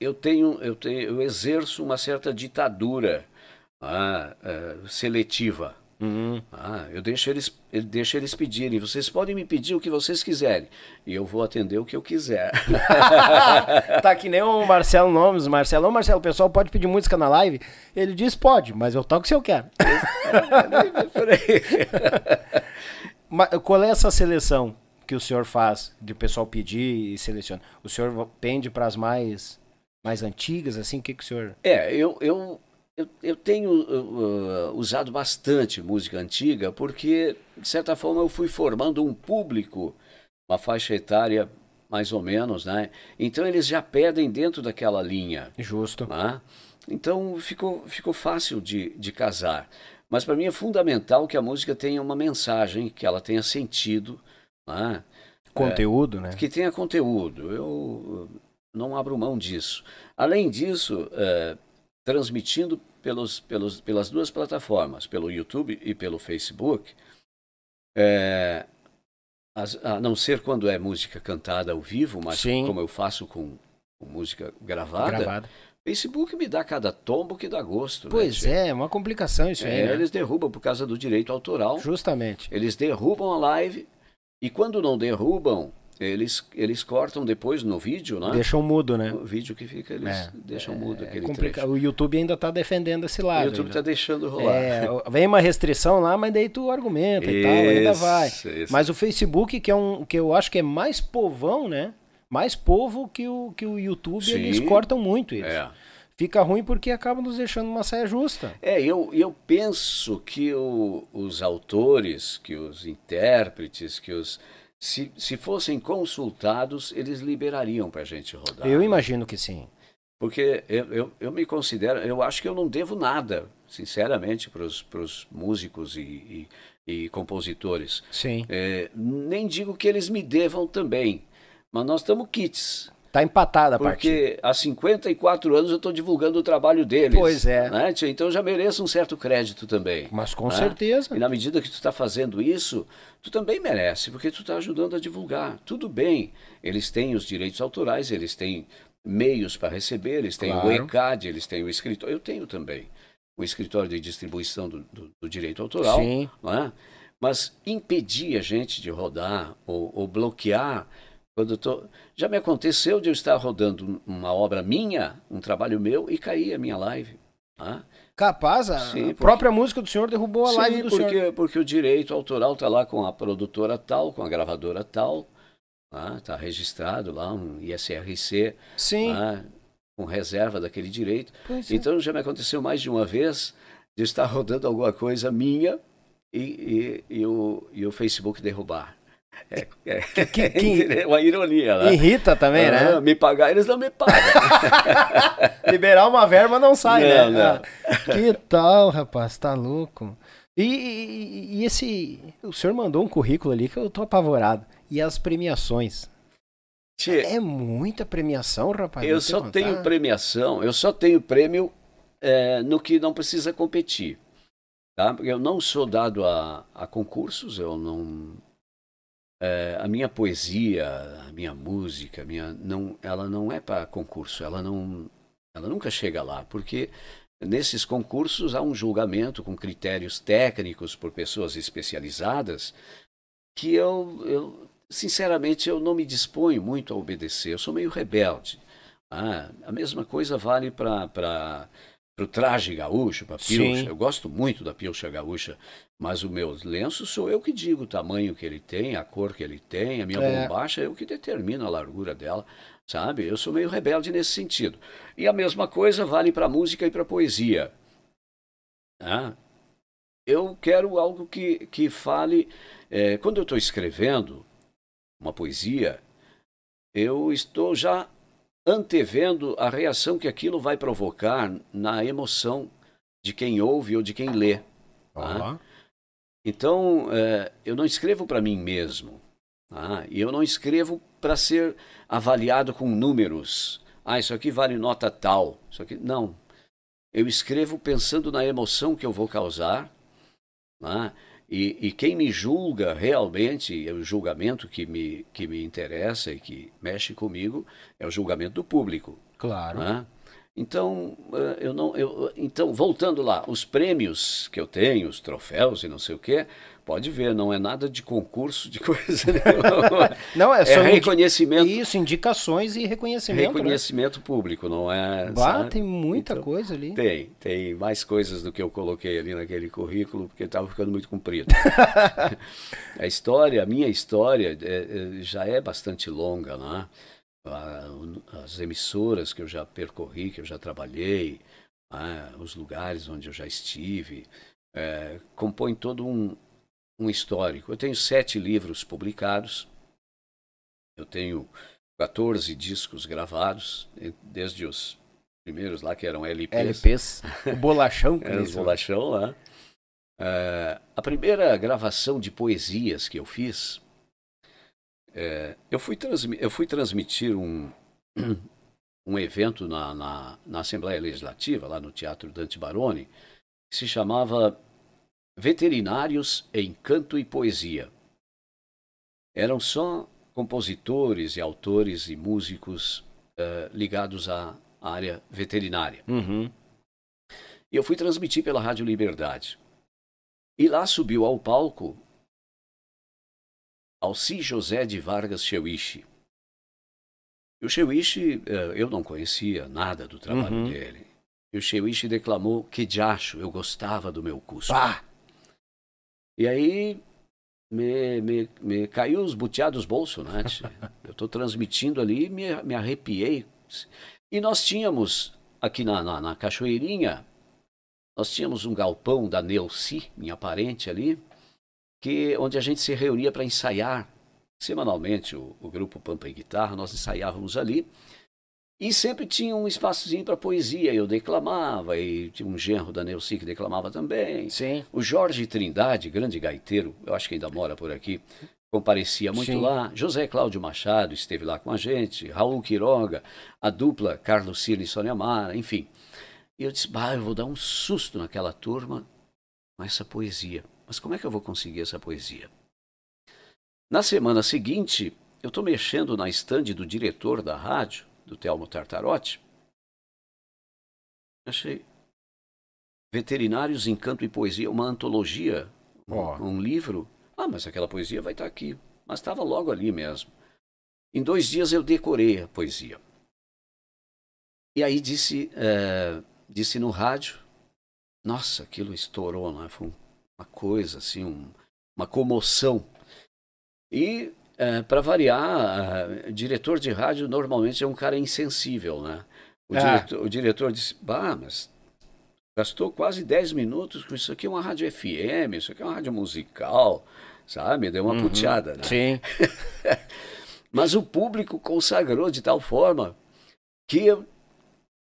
eu tenho, eu tenho, eu exerço uma certa ditadura ah, é, seletiva
Uhum.
Ah, eu deixo eles, eu deixo eles pedirem. Vocês podem me pedir o que vocês quiserem. E eu vou atender o que eu quiser.
tá que nem o Marcelo Nomes. Marcelo, Marcelo, o pessoal pode pedir música na live? Ele diz, pode, mas eu toco se eu quero. mas qual é essa seleção que o senhor faz de o pessoal pedir e seleciona? O senhor pende para as mais mais antigas, assim, o que, que o senhor...
É, eu, eu eu, eu tenho uh, usado bastante música antiga porque, de certa forma, eu fui formando um público, uma faixa etária mais ou menos, né? Então eles já pedem dentro daquela linha.
Justo.
Né? Então ficou, ficou fácil de, de casar. Mas para mim é fundamental que a música tenha uma mensagem, que ela tenha sentido. Né?
Conteúdo,
é,
né?
Que tenha conteúdo. Eu não abro mão disso. Além disso, é, transmitindo pelos, pelos, pelas duas plataformas, pelo YouTube e pelo Facebook, é, a não ser quando é música cantada ao vivo, mas Sim. como eu faço com, com música gravada, gravada, Facebook me dá cada tombo que dá gosto.
Né, pois
né,
é, uma complicação isso
é,
aí. Né?
Eles derrubam por causa do direito autoral.
Justamente.
Eles derrubam a live e quando não derrubam, eles, eles cortam depois no vídeo, né?
Deixam mudo, né?
O vídeo que fica, eles é, deixam é, mudo aquele
é O YouTube ainda está defendendo esse lado. O
YouTube está deixando rolar. É,
vem uma restrição lá, mas daí tu argumenta e tal, ainda vai. Isso. Mas o Facebook, que é um que eu acho que é mais povão, né? Mais povo que o, que o YouTube, Sim, eles cortam muito isso. É. Fica ruim porque acabam nos deixando uma saia justa.
É, eu, eu penso que o, os autores, que os intérpretes, que os se, se fossem consultados, eles liberariam para a gente rodar.
Eu imagino que sim.
Porque eu, eu, eu, me considero, eu acho que eu não devo nada, sinceramente, para os músicos e, e, e, compositores.
Sim.
É, nem digo que eles me devam também, mas nós estamos kits.
Tá empatada a
Porque há 54 anos eu estou divulgando o trabalho deles.
Pois é.
Né? Então já mereço um certo crédito também.
Mas com né? certeza.
E na medida que tu está fazendo isso, tu também merece, porque tu está ajudando a divulgar. Tudo bem, eles têm os direitos autorais, eles têm meios para receber, eles têm claro. o ECAD, eles têm o escritório. Eu tenho também o escritório de distribuição do, do, do direito autoral.
Sim.
Né? Mas impedir a gente de rodar ou, ou bloquear quando tô... Já me aconteceu de eu estar rodando uma obra minha, um trabalho meu, e cair a minha live. Ah?
Capaz, a Sim, porque... própria música do senhor derrubou a Sim, live do
porque,
senhor.
porque o direito autoral está lá com a produtora tal, com a gravadora tal. Está ah, registrado lá um ISRC.
Sim.
Ah, com reserva daquele direito.
Pois
é. então é. já me aconteceu mais de uma vez de estar rodando alguma coisa minha e, e, e, o, e o Facebook derrubar. É, é, que, que, uma ironia. Né?
Irrita também, né?
Me pagar, eles não me pagam.
Liberar uma verba não sai,
não,
né?
Não.
Ah, que tal, rapaz? Tá louco. E, e, e, esse. O senhor mandou um currículo ali que eu tô apavorado. E as premiações? Tchê, é muita premiação, rapaz.
Eu só tenho premiação, eu só tenho prêmio é, no que não precisa competir. Tá? Eu não sou dado a, a concursos, eu não é, a minha poesia, a minha música, a minha, não, ela não é para concurso, ela, não, ela nunca chega lá, porque nesses concursos há um julgamento com critérios técnicos por pessoas especializadas que eu, eu sinceramente, eu não me disponho muito a obedecer, eu sou meio rebelde. Ah, a mesma coisa vale para o traje gaúcho, para a pilcha. Sim. Eu gosto muito da pilcha gaúcha. Mas o meu lenço sou eu que digo o tamanho que ele tem, a cor que ele tem, a minha é. bombacha é eu que determino a largura dela, sabe? Eu sou meio rebelde nesse sentido. E a mesma coisa vale para música e para poesia. Ah, eu quero algo que, que fale. É, quando eu estou escrevendo uma poesia, eu estou já antevendo a reação que aquilo vai provocar na emoção de quem ouve ou de quem lê. Tá? Então, é, eu não escrevo para mim mesmo. Tá? E eu não escrevo para ser avaliado com números. Ah, isso aqui vale nota tal. Isso aqui. Não. Eu escrevo pensando na emoção que eu vou causar. Tá? E, e, quem me julga realmente, é o julgamento que me, que me interessa e que mexe comigo, é o julgamento do público.
Claro. Né?
Então, eh, eu não, eu, então, voltando lá, os prêmios que eu tenho, os troféus e não sei o quê, Pode ver, não é nada de concurso, de coisa nenhuma.
não, é, é só reconhecimento. Isso, indicações e reconhecimento.
Né? Reconhecimento né? público, não é.
Bah, tem muita então, coisa ali.
Tem, tem mais coisas do que eu coloquei ali naquele currículo, porque estava ficando muito comprido. a história, a minha história é, é, já é bastante longa, né? As emissoras que eu já percorri, que eu já trabalhei, os lugares onde eu já estive, é, compõem todo um, um histórico. Eu tenho sete livros publicados, eu tenho 14 discos gravados, desde os primeiros lá que eram LPs.
LPs, o bolachão.
é, os bolachão lá. Uh, a primeira gravação de poesias que eu fiz, uh, eu, fui eu fui transmitir um, um evento na, na, na Assembleia Legislativa, lá no Teatro Dante Baroni, que se chamava veterinários em canto e poesia. Eram só compositores e autores e músicos uh, ligados à área veterinária.
Uhum.
E eu fui transmitir pela Rádio Liberdade. E lá subiu ao palco Alci José de Vargas Cheuiche. E o Cheuiche, uh, eu não conhecia nada do trabalho uhum. dele. E o Cheuiche declamou que diacho, eu gostava do meu curso.
Ah!
E aí me, me, me caiu os buteados dos bolsos, né? Eu estou transmitindo ali me, me arrepiei. E nós tínhamos aqui na, na, na, Cachoeirinha, nós tínhamos um galpão da Neuci, minha parente ali, que, onde a gente se reunia para ensaiar semanalmente o, o grupo Pampa e Guitarra, nós ensaiávamos ali. E sempre tinha um espaçozinho para poesia. Eu declamava, e tinha um genro da Neuci que declamava também.
Sim.
O Jorge Trindade, grande gaiteiro, eu acho que ainda mora por aqui, comparecia muito Sim. lá. José Cláudio Machado esteve lá com a gente. Raul Quiroga, a dupla Carlos Ciro e Sônia Mara, enfim. E eu disse, bah, eu vou dar um susto naquela turma com essa poesia. Mas como é que eu vou conseguir essa poesia? Na semana seguinte, eu estou mexendo na estande do diretor da rádio, do Telmo Tartarotti. Achei Veterinários, Encanto e Poesia, uma antologia, oh. um, um, livro. Ah, mas aquela poesia vai estar aqui. Mas estava logo ali mesmo. Em dois dias eu decorei a poesia. E aí disse, é, disse no rádio, nossa, aquilo estourou, né? Foi uma coisa assim, um, uma comoção. E é, para variar, uh, diretor de rádio normalmente é um cara insensível, né? O, ah. diretor, o diretor disse, bah, mas gastou quase 10 minutos com isso aqui é uma rádio FM, isso aqui é uma rádio musical, sabe? Deu uma uhum. puteada, né?
Sim.
mas o público consagrou de tal forma que eu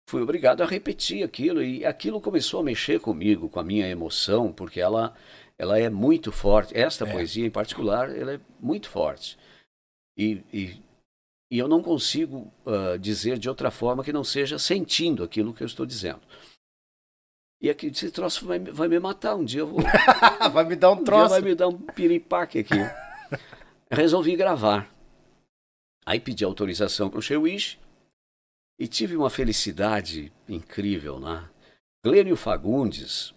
fui obrigado a repetir aquilo e aquilo começou a mexer comigo, com a minha emoção, porque ela ela é muito forte. Esta é. poesia em particular, ela é muito forte. E, e, e eu não consigo uh, dizer de outra forma que não seja sentindo aquilo que eu estou dizendo. E aqui, esse troço vai, vai me matar. Um dia eu vou.
vai me dar um, um troço.
vai me dar um piripaque aqui. Resolvi gravar. Aí pedi autorização para o Shewish e tive uma felicidade incrível, né? Glênio Fagundes,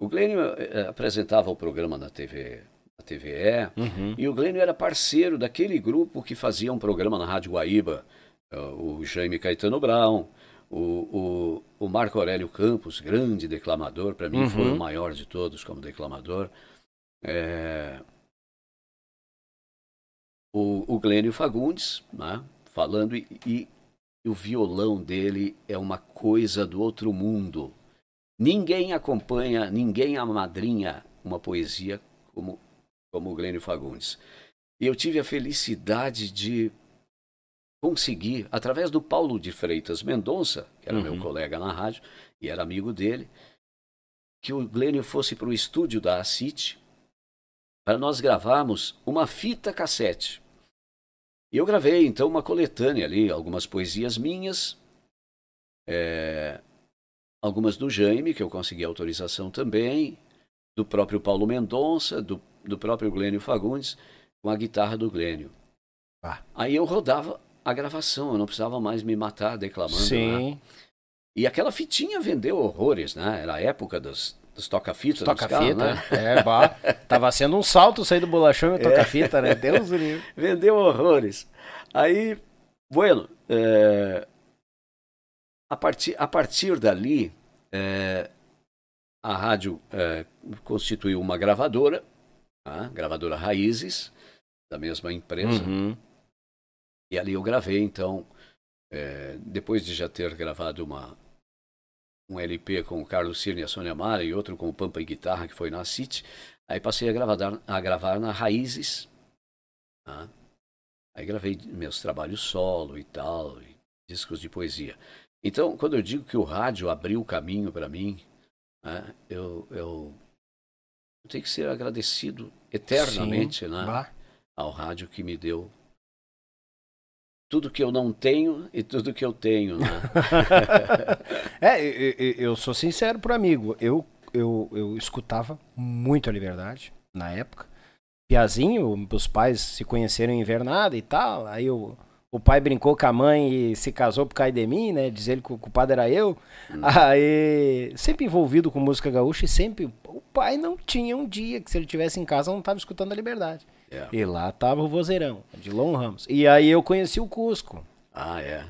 o Glênio eh, apresentava o programa na TV, na TVE, uhum. e o Glênio era parceiro daquele grupo que fazia um programa na Rádio Guaíba, uh, o Jaime Caetano Brown, o, o, o, Marco Aurélio Campos, grande declamador, para mim uhum. foi o maior de todos como declamador. É... O, o Glênio Fagundes, né, falando, e, e o violão dele é uma coisa do outro mundo Ninguém acompanha, ninguém amadrinha uma poesia como, como o Glênio Fagundes. E eu tive a felicidade de conseguir, através do Paulo de Freitas Mendonça, que era uhum. meu colega na rádio e era amigo dele, que o Glênio fosse para o estúdio da ACIT para nós gravarmos uma fita cassete. E eu gravei então uma coletânea ali, algumas poesias minhas, é, algumas do Jaime, que eu consegui autorização também, do próprio Paulo Mendonça, do, do próprio Glênio Fagundes, com a guitarra do Glênio. Ah. Aí eu rodava a gravação, eu não precisava mais me matar declamando. Sim. Lá. E aquela fitinha vendeu horrores, né? Era a época dos, dos toca-fita.
Toca-fita, né? é, bah, Tava sendo um salto sair do bolachão e toca-fita, é. né? Deus livre.
Vendeu horrores. Aí, bueno, é, a, partir, a partir dali, é, a rádio é, constituiu uma gravadora, a gravadora Raízes, da mesma empresa. Uhum. E ali eu gravei, então, é, depois de já ter gravado uma, um LP com o Carlos Cirne e a Sônia Mara e outro com o Pampa e Guitarra, que foi na City, aí passei a gravar, a gravar na Raízes. Tá? Aí gravei meus trabalhos solo e tal, e discos de poesia. Então, quando eu digo que o rádio abriu o caminho para mim, né, eu, eu, eu, tenho que ser agradecido eternamente né, ao rádio que me deu tudo que eu não tenho e tudo que eu tenho. Né?
é, eu, eu, sou sincero pro amigo. Eu, eu, eu escutava muito a liberdade na época. Piazinho, os pais se conheceram em invernada e tal. Aí eu o pai brincou com a mãe e se casou por causa de mim, né? Diz ele que o culpado era eu. Hum. Aí, sempre envolvido com música gaúcha e sempre. O pai não tinha um dia que se ele tivesse em casa não estava escutando a liberdade. É. E lá tava o vozeirão, de Lon Ramos. E aí eu conheci o Cusco.
Ah, é.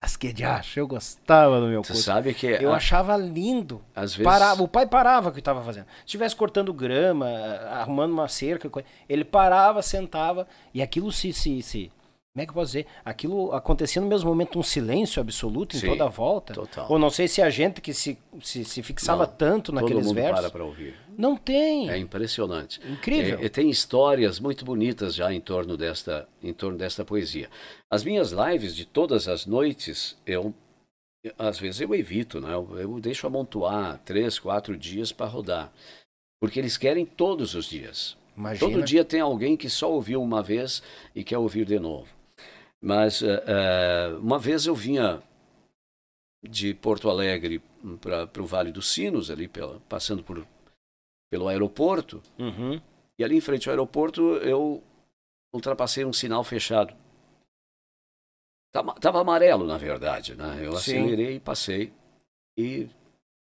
As que de acho, eu gostava do meu
Você Cusco. sabe que.
Eu a... achava lindo. Às vezes. Parava, o pai parava o que estava fazendo. Se estivesse cortando grama, arrumando uma cerca, ele parava, sentava e aquilo se, se, se como é que eu posso dizer? Aquilo acontecia no mesmo momento um silêncio absoluto em Sim, toda a volta. Total. Ou não sei se a gente que se, se, se fixava não, tanto naqueles todo mundo versos.
para para ouvir.
Não tem.
É impressionante.
Incrível.
É, tem histórias muito bonitas já em torno desta em torno desta poesia. As minhas lives de todas as noites, eu às vezes eu evito, né? Eu, eu deixo amontoar três, quatro dias para rodar, porque eles querem todos os dias. Imagina. Todo dia tem alguém que só ouviu uma vez e quer ouvir de novo. Mas uh, uma vez eu vinha de Porto Alegre para o Vale dos Sinos, ali pela, passando por, pelo aeroporto, uhum. e ali em frente ao aeroporto eu ultrapassei um sinal fechado. Tava, tava amarelo, na verdade, né? Eu Sim. acelerei e passei. E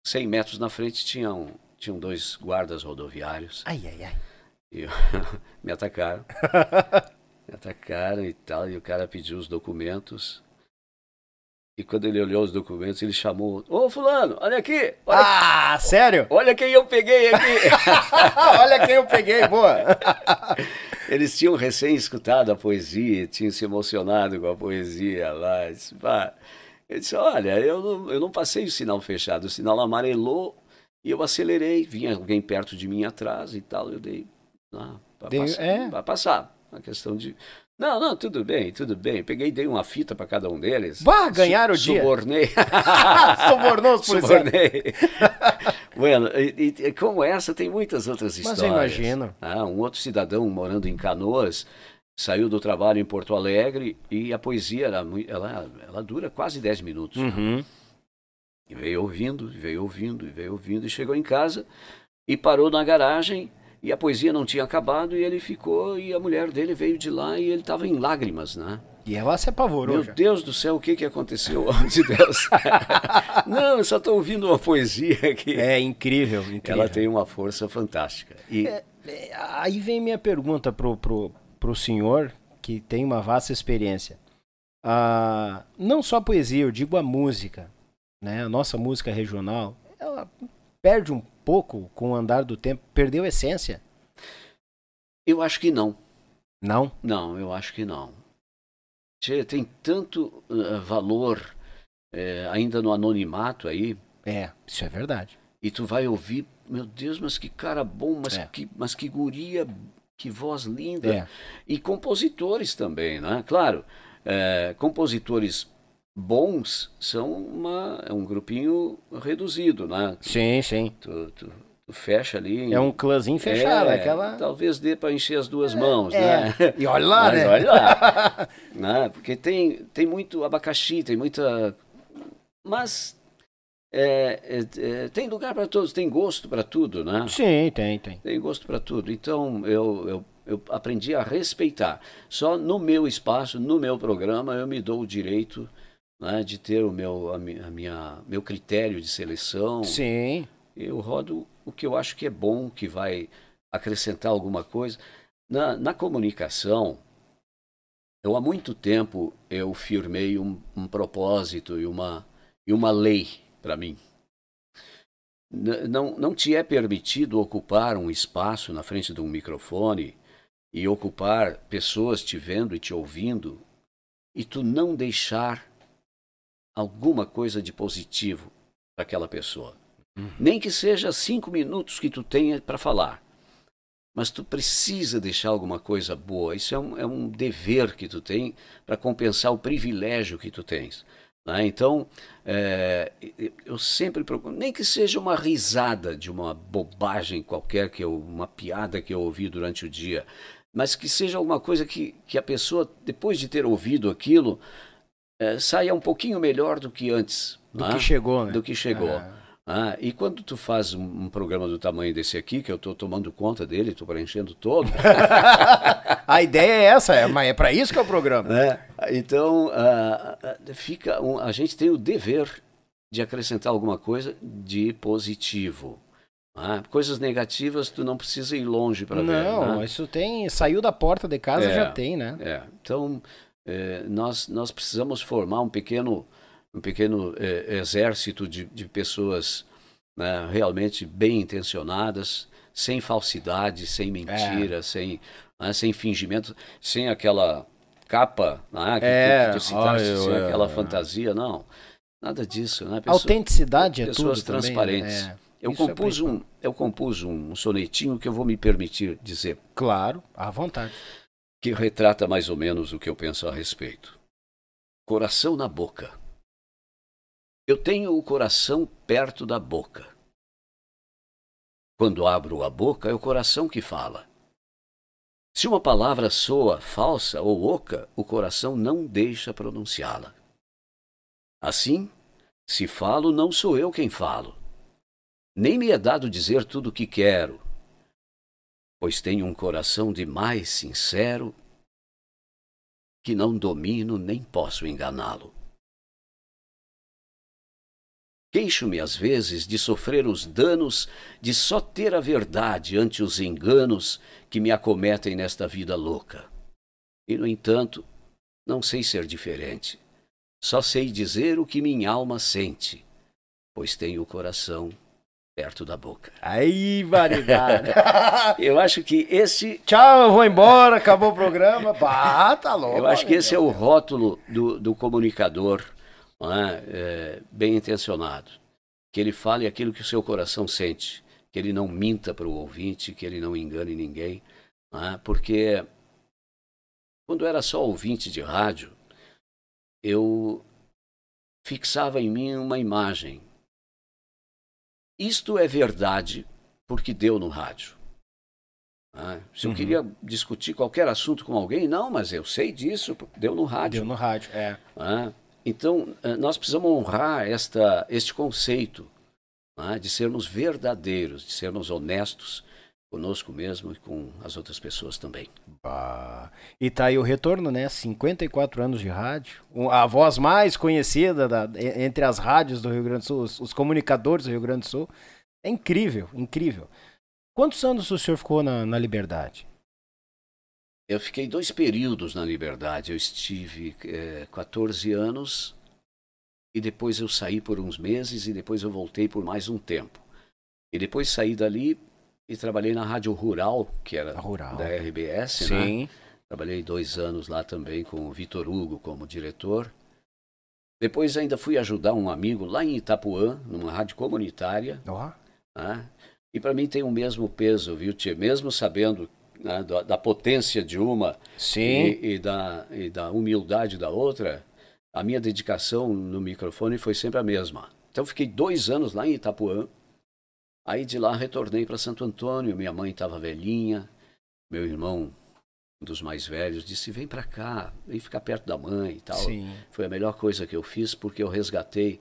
100 metros na frente tinham, tinham dois guardas rodoviários.
Ai, ai, ai.
E me atacaram. Me atacaram e tal, e o cara pediu os documentos. E quando ele olhou os documentos, ele chamou: Ô, Fulano, olha aqui! Olha
ah,
aqui.
sério?
Olha quem eu peguei aqui!
olha quem eu peguei, boa!
Eles tinham recém escutado a poesia, tinham se emocionado com a poesia lá. Eu disse, eu disse Olha, eu não, eu não passei o sinal fechado, o sinal amarelou e eu acelerei. Vinha alguém perto de mim atrás e tal, eu dei. Ah, para passar, é. passar. Uma questão de. Não, não, tudo bem, tudo bem. Peguei e dei uma fita para cada um deles.
Bah, ganharam o dia.
Subornei.
Subornou os
Subornei. bueno, e, e, como essa, tem muitas outras histórias. Mas eu
imagino.
Ah, um outro cidadão morando em Canoas saiu do trabalho em Porto Alegre e a poesia, ela, ela, ela dura quase 10 minutos. Uhum. E veio ouvindo, veio ouvindo, veio ouvindo, e chegou em casa e parou na garagem e a poesia não tinha acabado e ele ficou e a mulher dele veio de lá e ele estava em lágrimas, né?
E ela se apavorou.
Meu
já.
Deus do céu, o que, que aconteceu? De Deus. não, eu só estou ouvindo uma poesia aqui.
É incrível, incrível.
Ela tem uma força fantástica. E... É,
é, aí vem minha pergunta pro, pro, pro senhor, que tem uma vasta experiência. Ah, não só a poesia, eu digo a música. Né? A nossa música regional, ela perde um pouco com o andar do tempo? Perdeu a essência?
Eu acho que não.
Não?
Não, eu acho que não. Tem tanto uh, valor uh, ainda no anonimato aí.
É, isso é verdade.
e tu vai ouvir, meu Deus, mas que cara bom, mas,
É.
que, mas que guria, que voz linda.
É.
E compositores também, né? Claro, é, compositores bons são uma, é um grupinho reduzido, né?
Sim, sim.
Tu, tu- tu fecha ali.
É um clãzinho fechado,
É,
aquela.
Talvez dê para encher as duas mãos,
É.
né?
E olha lá,
Mas
né?
olha lá. né? Porque tem, tem muito abacaxi, tem muita. Mas é, é, é, tem lugar para todos, tem gosto para tudo, né?
Sim, tem, tem.
Tem gosto para tudo. Então eu, eu, eu aprendi a respeitar. Só no meu espaço, no meu programa, eu me dou o direito né, de ter o meu, a mi- a minha, meu critério de seleção.
Sim.
Eu rodo o que eu acho que é bom, que vai acrescentar alguma coisa. Na, na comunicação, eu há muito tempo eu firmei um, um propósito e uma, e uma lei para mim. N- Não, não te é permitido ocupar um espaço na frente de um microfone e ocupar pessoas te vendo e te ouvindo e tu não deixar alguma coisa de positivo para aquela pessoa. Nem que seja cinco minutos que tu tenha para falar. Mas tu precisa deixar alguma coisa boa. Isso é um, é um dever que tu tem para compensar o privilégio que tu tens. né? Então, é, eu sempre procuro, nem que seja uma risada de uma bobagem qualquer, que eu, uma piada que eu ouvi durante o dia, mas que seja alguma coisa que, que a pessoa, depois de ter ouvido aquilo, é, saia um pouquinho melhor do que antes.
Do
né?
que chegou, né?
do que chegou.
Ah.
Ah, e quando tu faz um, um programa do tamanho desse aqui, que eu estou tomando conta dele, estou preenchendo todo,
A ideia é essa, é, mas é pra isso que é o programa.
né? então ah, ah, fica um- a gente tem o dever de acrescentar alguma coisa de positivo. Ah, coisas negativas tu não precisa ir longe para ver.
Não,
né?
isso tem. Saiu da porta de casa,
É.
já tem, né?
É, então, eh, nós, nós precisamos formar um pequeno, um pequeno eh, exército de, de pessoas né, realmente bem intencionadas, sem falsidade, sem mentira, sem, né, sem fingimento, sem aquela capa né, que,
É,
tu, que tu citaste,
ai,
sem
eu-
aquela
é.
fantasia, não. Nada disso, né? Pessoa-
Autenticidade é
pessoas
tudo. também,
transparentes.
né? É.
eu,
isso é
compus um, eu compus um sonetinho que eu vou me permitir dizer
Claro, à vontade.
Que retrata mais ou menos o que eu penso a respeito. Coração na boca. Eu tenho o coração perto da boca. Quando abro a boca, é o coração que fala. Se uma palavra soa falsa ou oca, o coração não deixa pronunciá-la. Assim, se falo, não sou eu quem falo. Nem me é dado dizer tudo o que quero, pois tenho um coração demais sincero que não domino nem posso enganá-lo. Queixo-me às vezes de sofrer os danos de só ter a verdade ante os enganos que me acometem nesta vida louca. E, no entanto, não sei ser diferente. Só sei dizer o que minha alma sente, pois tenho o coração perto da boca.
Aí, variedade.
Eu acho que esse
Tchau, eu vou embora, acabou o programa. Bah, tá louco.
Eu acho que esse é o rótulo do, do comunicador é? É, bem intencionado. Que ele fale aquilo que o seu coração sente, que ele não minta para o ouvinte, que ele não engane ninguém. é? Porque quando eu era só ouvinte de rádio, eu fixava em mim uma imagem. Isto é verdade porque deu no rádio. Ah, se eu
Uhum.
queria discutir qualquer assunto com alguém, não, mas eu sei disso, deu no rádio.
Deu no rádio, é.
Ah, então, eh, nós precisamos honrar esta, este conceito ah, de sermos verdadeiros, de sermos honestos conosco mesmo e com as outras pessoas também.
Bah. E tá aí o retorno, né? 54 anos de rádio. A voz mais conhecida da- entre as rádios do Rio Grande do Sul, os, os comunicadores do Rio Grande do Sul. É incrível, incrível. Quantos anos o senhor ficou na, na Liberdade?
Eu fiquei dois períodos na Liberdade. Eu estive eh, 14 anos e depois eu saí por uns meses e depois eu voltei por mais um tempo. E depois saí dali e trabalhei na Rádio Rural, que era
Rural.
da RBS, né? Trabalhei dois anos lá também com o Vitor Hugo como diretor. Depois ainda fui ajudar um amigo lá em Itapuã, numa rádio comunitária,
Ó,
Né? E para mim tem o mesmo peso, viu, Tia? Mesmo sabendo né, da, da, potência de uma
Sim.
E, e, da, e da humildade da outra, a minha dedicação no microfone foi sempre a mesma. Então fiquei dois anos lá em Itapuã. Aí de lá retornei para Santo Antônio. Minha mãe estava velhinha, meu irmão um dos mais velhos, disse: vem para cá, vem ficar perto da mãe e tal.
Sim.
Foi a melhor coisa que eu fiz porque eu resgatei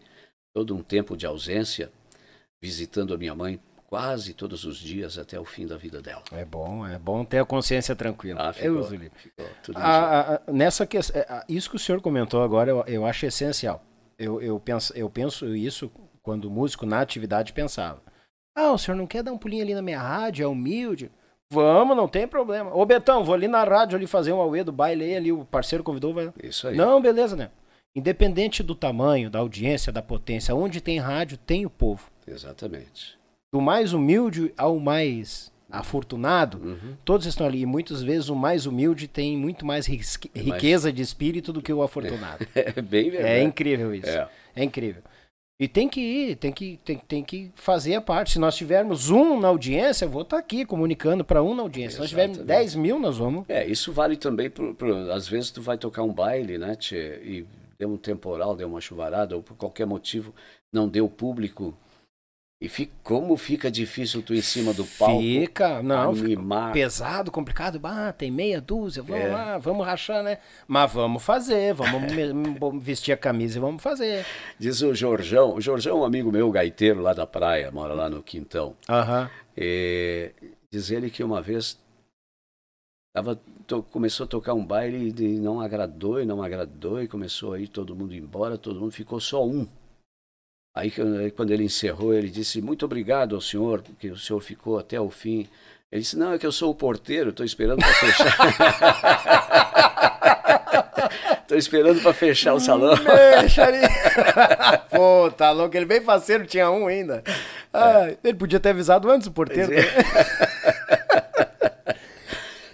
todo um tempo de ausência, visitando a minha mãe quase todos os dias até o fim da vida dela.
É bom, é bom ter a consciência tranquila.
Ah, ficou,
eu,
ficou tudo
a, a, nessa questão, é, isso que o senhor comentou agora, eu, eu acho essencial. Eu, eu, penso, eu penso isso quando o músico na atividade pensava. Ah, o senhor não quer dar um pulinho ali na minha rádio, é humilde? Vamos, não tem problema. Ô Betão, vou ali na rádio ali fazer um auê do baile aí, ali o parceiro convidou, vai.
Isso aí.
Não, beleza, né? Independente do tamanho, da audiência, da potência, onde tem rádio, tem o povo.
Exatamente.
Do mais humilde ao mais afortunado,
Uhum.
todos estão ali. E muitas vezes o mais humilde tem muito mais
É
riqueza de espírito do que o afortunado.
É bem verdade.
É incrível isso.
É.
É incrível. E tem que ir, tem que, tem, tem que fazer a parte. Se nós tivermos um na audiência, eu vou estar aqui comunicando para um na audiência. Se nós tivermos
Exatamente.
10 mil, nós vamos.
É, isso vale também pro, pro- às vezes tu vai tocar um baile, né, tchê, e deu um temporal, deu uma chuvarada, ou por qualquer motivo não deu público. E fica, como fica difícil tu em cima do palco
Fica, não, fica pesado, complicado. Ah, tem meia dúzia, vamos
É.
lá, vamos rachar, né? Mas vamos fazer, vamos me- vestir a camisa e vamos fazer.
Diz o Jorjão, o Jorjão é um amigo meu, gaiteiro lá da praia, mora lá no Quintão.
Aham.
E diz ele que uma vez tava, to- começou a tocar um baile e não agradou e não agradou e começou aí todo mundo ir embora, todo mundo ficou só um. Aí que- quando ele encerrou, ele disse muito obrigado ao senhor, porque o senhor ficou até o fim. Ele disse, não, é que eu sou o porteiro, estou esperando para fechar. Estou esperando para fechar o salão.
Ali. Pô, tá louco, ele bem faceiro, tinha um ainda. Ah, Ele podia ter avisado antes o porteiro.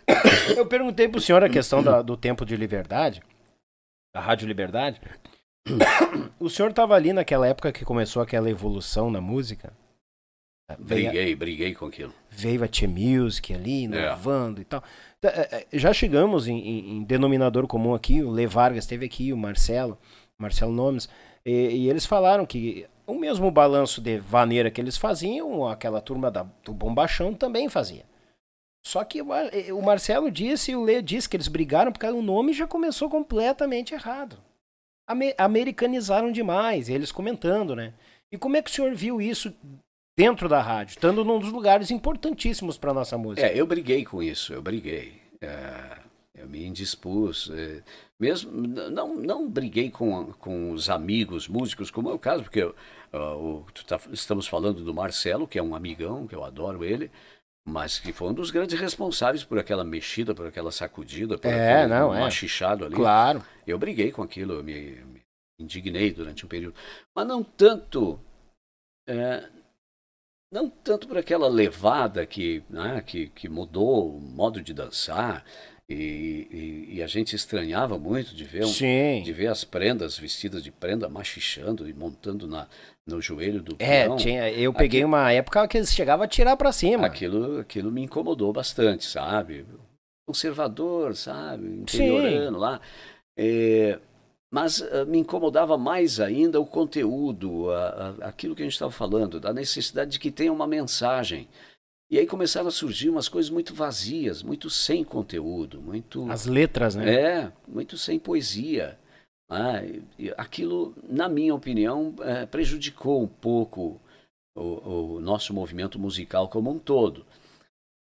Pois
Eu perguntei pro senhor a questão da- do tempo de liberdade, da Rádio Liberdade. O senhor estava ali naquela época que começou aquela evolução na música?
Briguei, briguei com aquilo.
veio a T-Music ali, inovando e tal. Tá, é, é, Já chegamos em, em- em denominador comum aqui, o Le Vargas esteve aqui, o Marcelo, Marcelo Nomes, e, e eles falaram que o mesmo balanço de vaneira que eles faziam, aquela turma da- do Bombachão também fazia. Só que o Marcelo disse e o Lê disse que eles brigaram porque o nome já começou completamente errado. Ame- americanizaram demais, eles comentando, né? E como é que o senhor viu isso dentro da rádio, estando num dos lugares importantíssimos para nossa música?
É, eu briguei com isso, eu briguei. É, eu me indispus. é, mesmo, não, não briguei com, com os amigos músicos, como é o caso, porque tá- estamos falando do Marcelo, que é um amigão, que eu adoro ele, mas que foi um dos grandes responsáveis por aquela mexida, por aquela sacudida, por
É,
aquele
não, é.
machichado ali.
Claro.
Eu briguei com aquilo, eu me, me indignei durante um período. Mas não tanto. é, não tanto por aquela levada que, né, que, que mudou o modo de dançar. E, e- e a gente estranhava muito de ver, um-
Sim.
de ver as prendas vestidas de prenda machichando e montando na, no joelho do
É,
peão.
tinha, eu peguei uma época que eles chegavam a tirar pra cima.
Aquilo, aquilo me incomodou bastante, sabe? Conservador, sabe? Interiorano lá. É, mas ah, me incomodava mais ainda o conteúdo, a- a- aquilo que a gente estava falando, da necessidade de que tenha uma mensagem. E aí começaram a surgir umas coisas muito vazias, muito sem conteúdo, muito.
As letras, né?
É, muito sem poesia. Ah, aquilo, na minha opinião, eh, prejudicou um pouco o, o nosso movimento musical como um todo.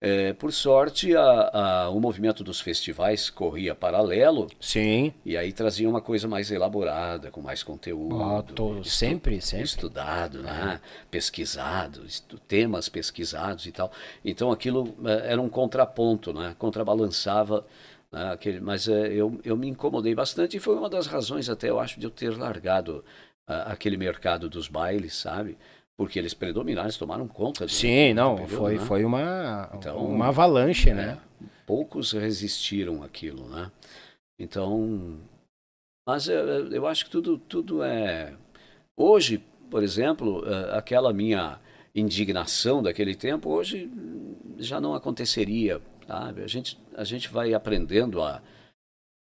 Eh, por sorte, a- a- o movimento dos festivais corria paralelo
Sim.
e aí trazia uma coisa mais elaborada, com mais conteúdo.
Ó, tô-
estu-
sempre, sempre.
Estudado, né? pesquisado, estu- temas pesquisados e tal. Então aquilo eh, era um contraponto, né? contrabalançava. né, aquele, mas eh, eu, eu me incomodei bastante e foi uma das razões até, eu acho, de eu ter largado ah, aquele mercado dos bailes, sabe? Porque eles predominaram, eles tomaram conta. do-
Sim, não,
período,
foi,
né?
foi uma,
Então,
uma avalanche,
É,
né?
poucos resistiram àquilo, né? Então, mas eh, eu acho que tudo, tudo é. Hoje, por exemplo, eh, aquela minha indignação daquele tempo, hoje já não aconteceria. Sabe? A, gente, a gente vai aprendendo a,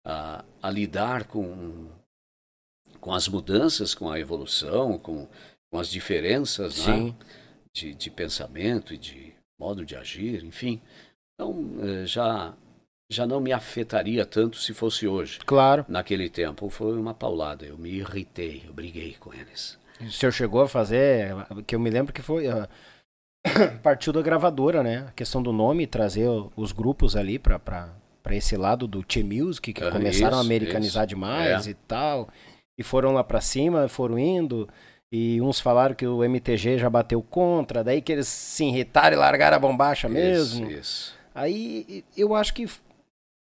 a, a lidar com, com as mudanças, com a evolução, com, com as diferenças né? de, de pensamento e de modo de agir, enfim. Então, eh, já já não me afetaria tanto se fosse hoje.
Claro.
Naquele tempo foi uma paulada, eu me irritei, eu briguei com eles.
O senhor chegou a fazer, que eu me lembro que foi uh, partiu da gravadora, né? A questão do nome, trazer os grupos ali para para esse lado do Che Music que começaram isso, a americanizar isso. demais é. e tal. E foram lá para cima, foram indo. E uns falaram que o MTG já bateu contra, daí que eles se irritaram e largaram a bombacha mesmo. Isso, isso. Aí eu acho que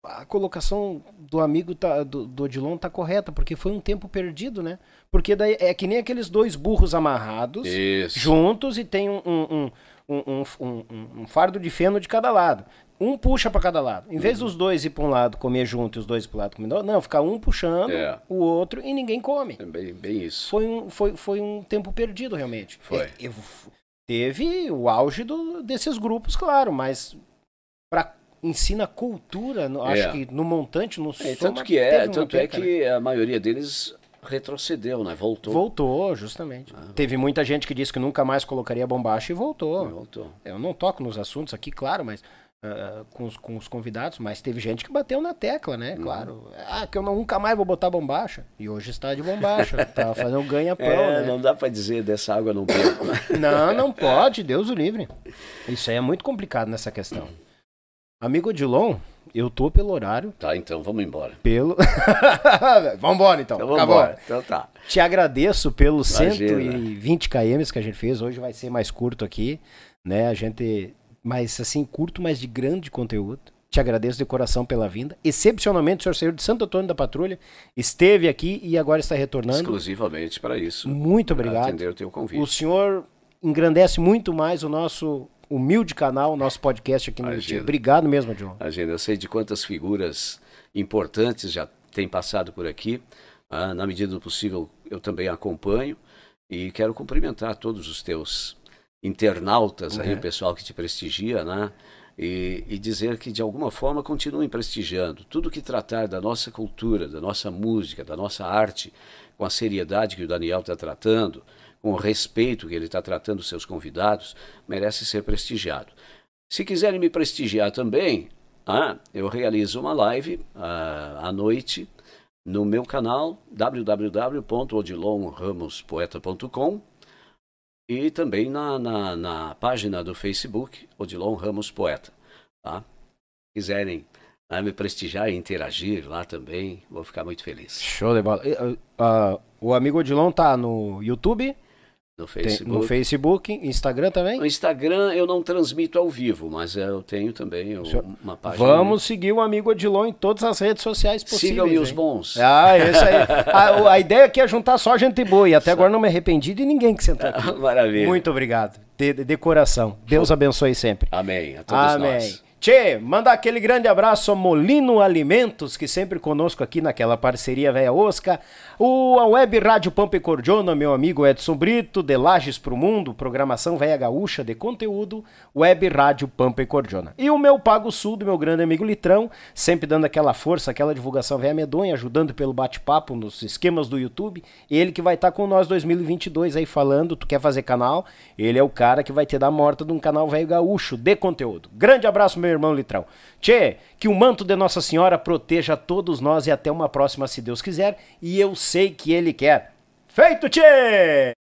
a colocação do amigo tá, do, do Odilon tá correta, porque foi um tempo perdido, né? Porque daí é que nem aqueles dois burros amarrados Isso. juntos e tem um, um, um, um, fardo de feno de cada lado. Um puxa para cada lado. Em vez uhum. dos dois ir para um lado comer junto e os dois para o lado comer não, fica um puxando é. o outro e ninguém come.
É bem, bem isso.
Foi um, foi, foi um tempo perdido, realmente.
Foi. É,
teve o auge do, desses grupos, claro, mas para ensina cultura, acho é. que no montante, no
é, Tanto que é, tanto é que né? a maioria deles retrocedeu, né? Voltou.
Voltou, justamente. Ah. Teve muita gente que disse que nunca mais colocaria bombacha e voltou.
voltou.
Eu não toco nos assuntos aqui, claro, mas uh, com, os, com os convidados, mas teve gente que bateu na tecla, né? Uhum. Claro. Ah, que eu não, nunca mais vou botar bombacha. E hoje está de bombacha. tá fazendo ganha-pão, é,
né? Não dá para dizer dessa água não bebo.
não, não pode, Deus o livre. Isso aí é muito complicado nessa questão. Amigo Odilon, eu tô pelo horário.
Tá, então vamos embora.
Pelo. vamos embora então. então vamos embora.
Então tá.
Te agradeço pelos 120 km que a gente fez. Hoje vai ser mais curto aqui, né? A gente. Mas assim, curto, mas de grande conteúdo. Te agradeço de coração pela vinda. Excepcionalmente, o senhor saiu de Santo Antônio da Patrulha, esteve aqui e agora está retornando.
Exclusivamente para isso.
Muito obrigado.
atender o teu convite.
O senhor engrandece muito mais o nosso humilde canal, nosso podcast aqui no YouTube. Obrigado mesmo, John.
Agenda, eu sei de quantas figuras importantes já têm passado por aqui. Ah, na medida do possível, eu também acompanho e quero cumprimentar todos os teus internautas, aí, o pessoal que te prestigia, né? E, e, dizer que de alguma forma continuem prestigiando tudo que tratar da nossa cultura, da nossa música, da nossa arte, com a seriedade que o Daniel está tratando, com o respeito que ele está tratando os seus convidados, merece ser prestigiado. Se quiserem me prestigiar também, ah, eu realizo uma live ah, à noite no meu canal www.odilonramospoeta.com e também na, na, na, página do Facebook Odilon Ramos Poeta. Tá? quiserem ah, me prestigiar e interagir lá também, vou ficar muito feliz.
Show de bola. Uh, uh, o amigo Odilon tá no YouTube,
no Facebook.
Tem, no Facebook, Instagram também?
No Instagram eu não transmito ao vivo, mas eu tenho também uma página.
Vamos seguir o amigo Odilon em todas as redes sociais possíveis. Sigam-me
os bons.
Ah, isso aí. a, a, ideia aqui é juntar só gente boa e até agora não me arrependi de ninguém que sentou aqui.
Maravilha.
Muito obrigado. De, de coração. Deus abençoe sempre.
Amém. A todos Amém. nós.
Tchê, manda aquele grande abraço ao Molino Alimentos, que sempre conosco aqui naquela parceria Véia Osca. O, a Web Rádio Pampa e Cordiona, meu amigo Edson Brito, de Lages pro Mundo, programação Véia Gaúcha de conteúdo, Web Rádio Pampa e Cordiona. E o meu Pago Sul, do meu grande amigo Litrão, sempre dando aquela força, aquela divulgação Véia Medonha, ajudando pelo bate-papo nos esquemas do YouTube. Ele que vai estar tá com nós 2022 aí falando, tu quer fazer canal? Ele é o cara que vai te dar morta de um canal Velho Gaúcho de conteúdo. Grande abraço, meu irmão Litrão. Tchê, que o manto de Nossa Senhora proteja todos nós e até uma próxima, se Deus quiser. E eu sei que Ele quer. Feito, Tchê!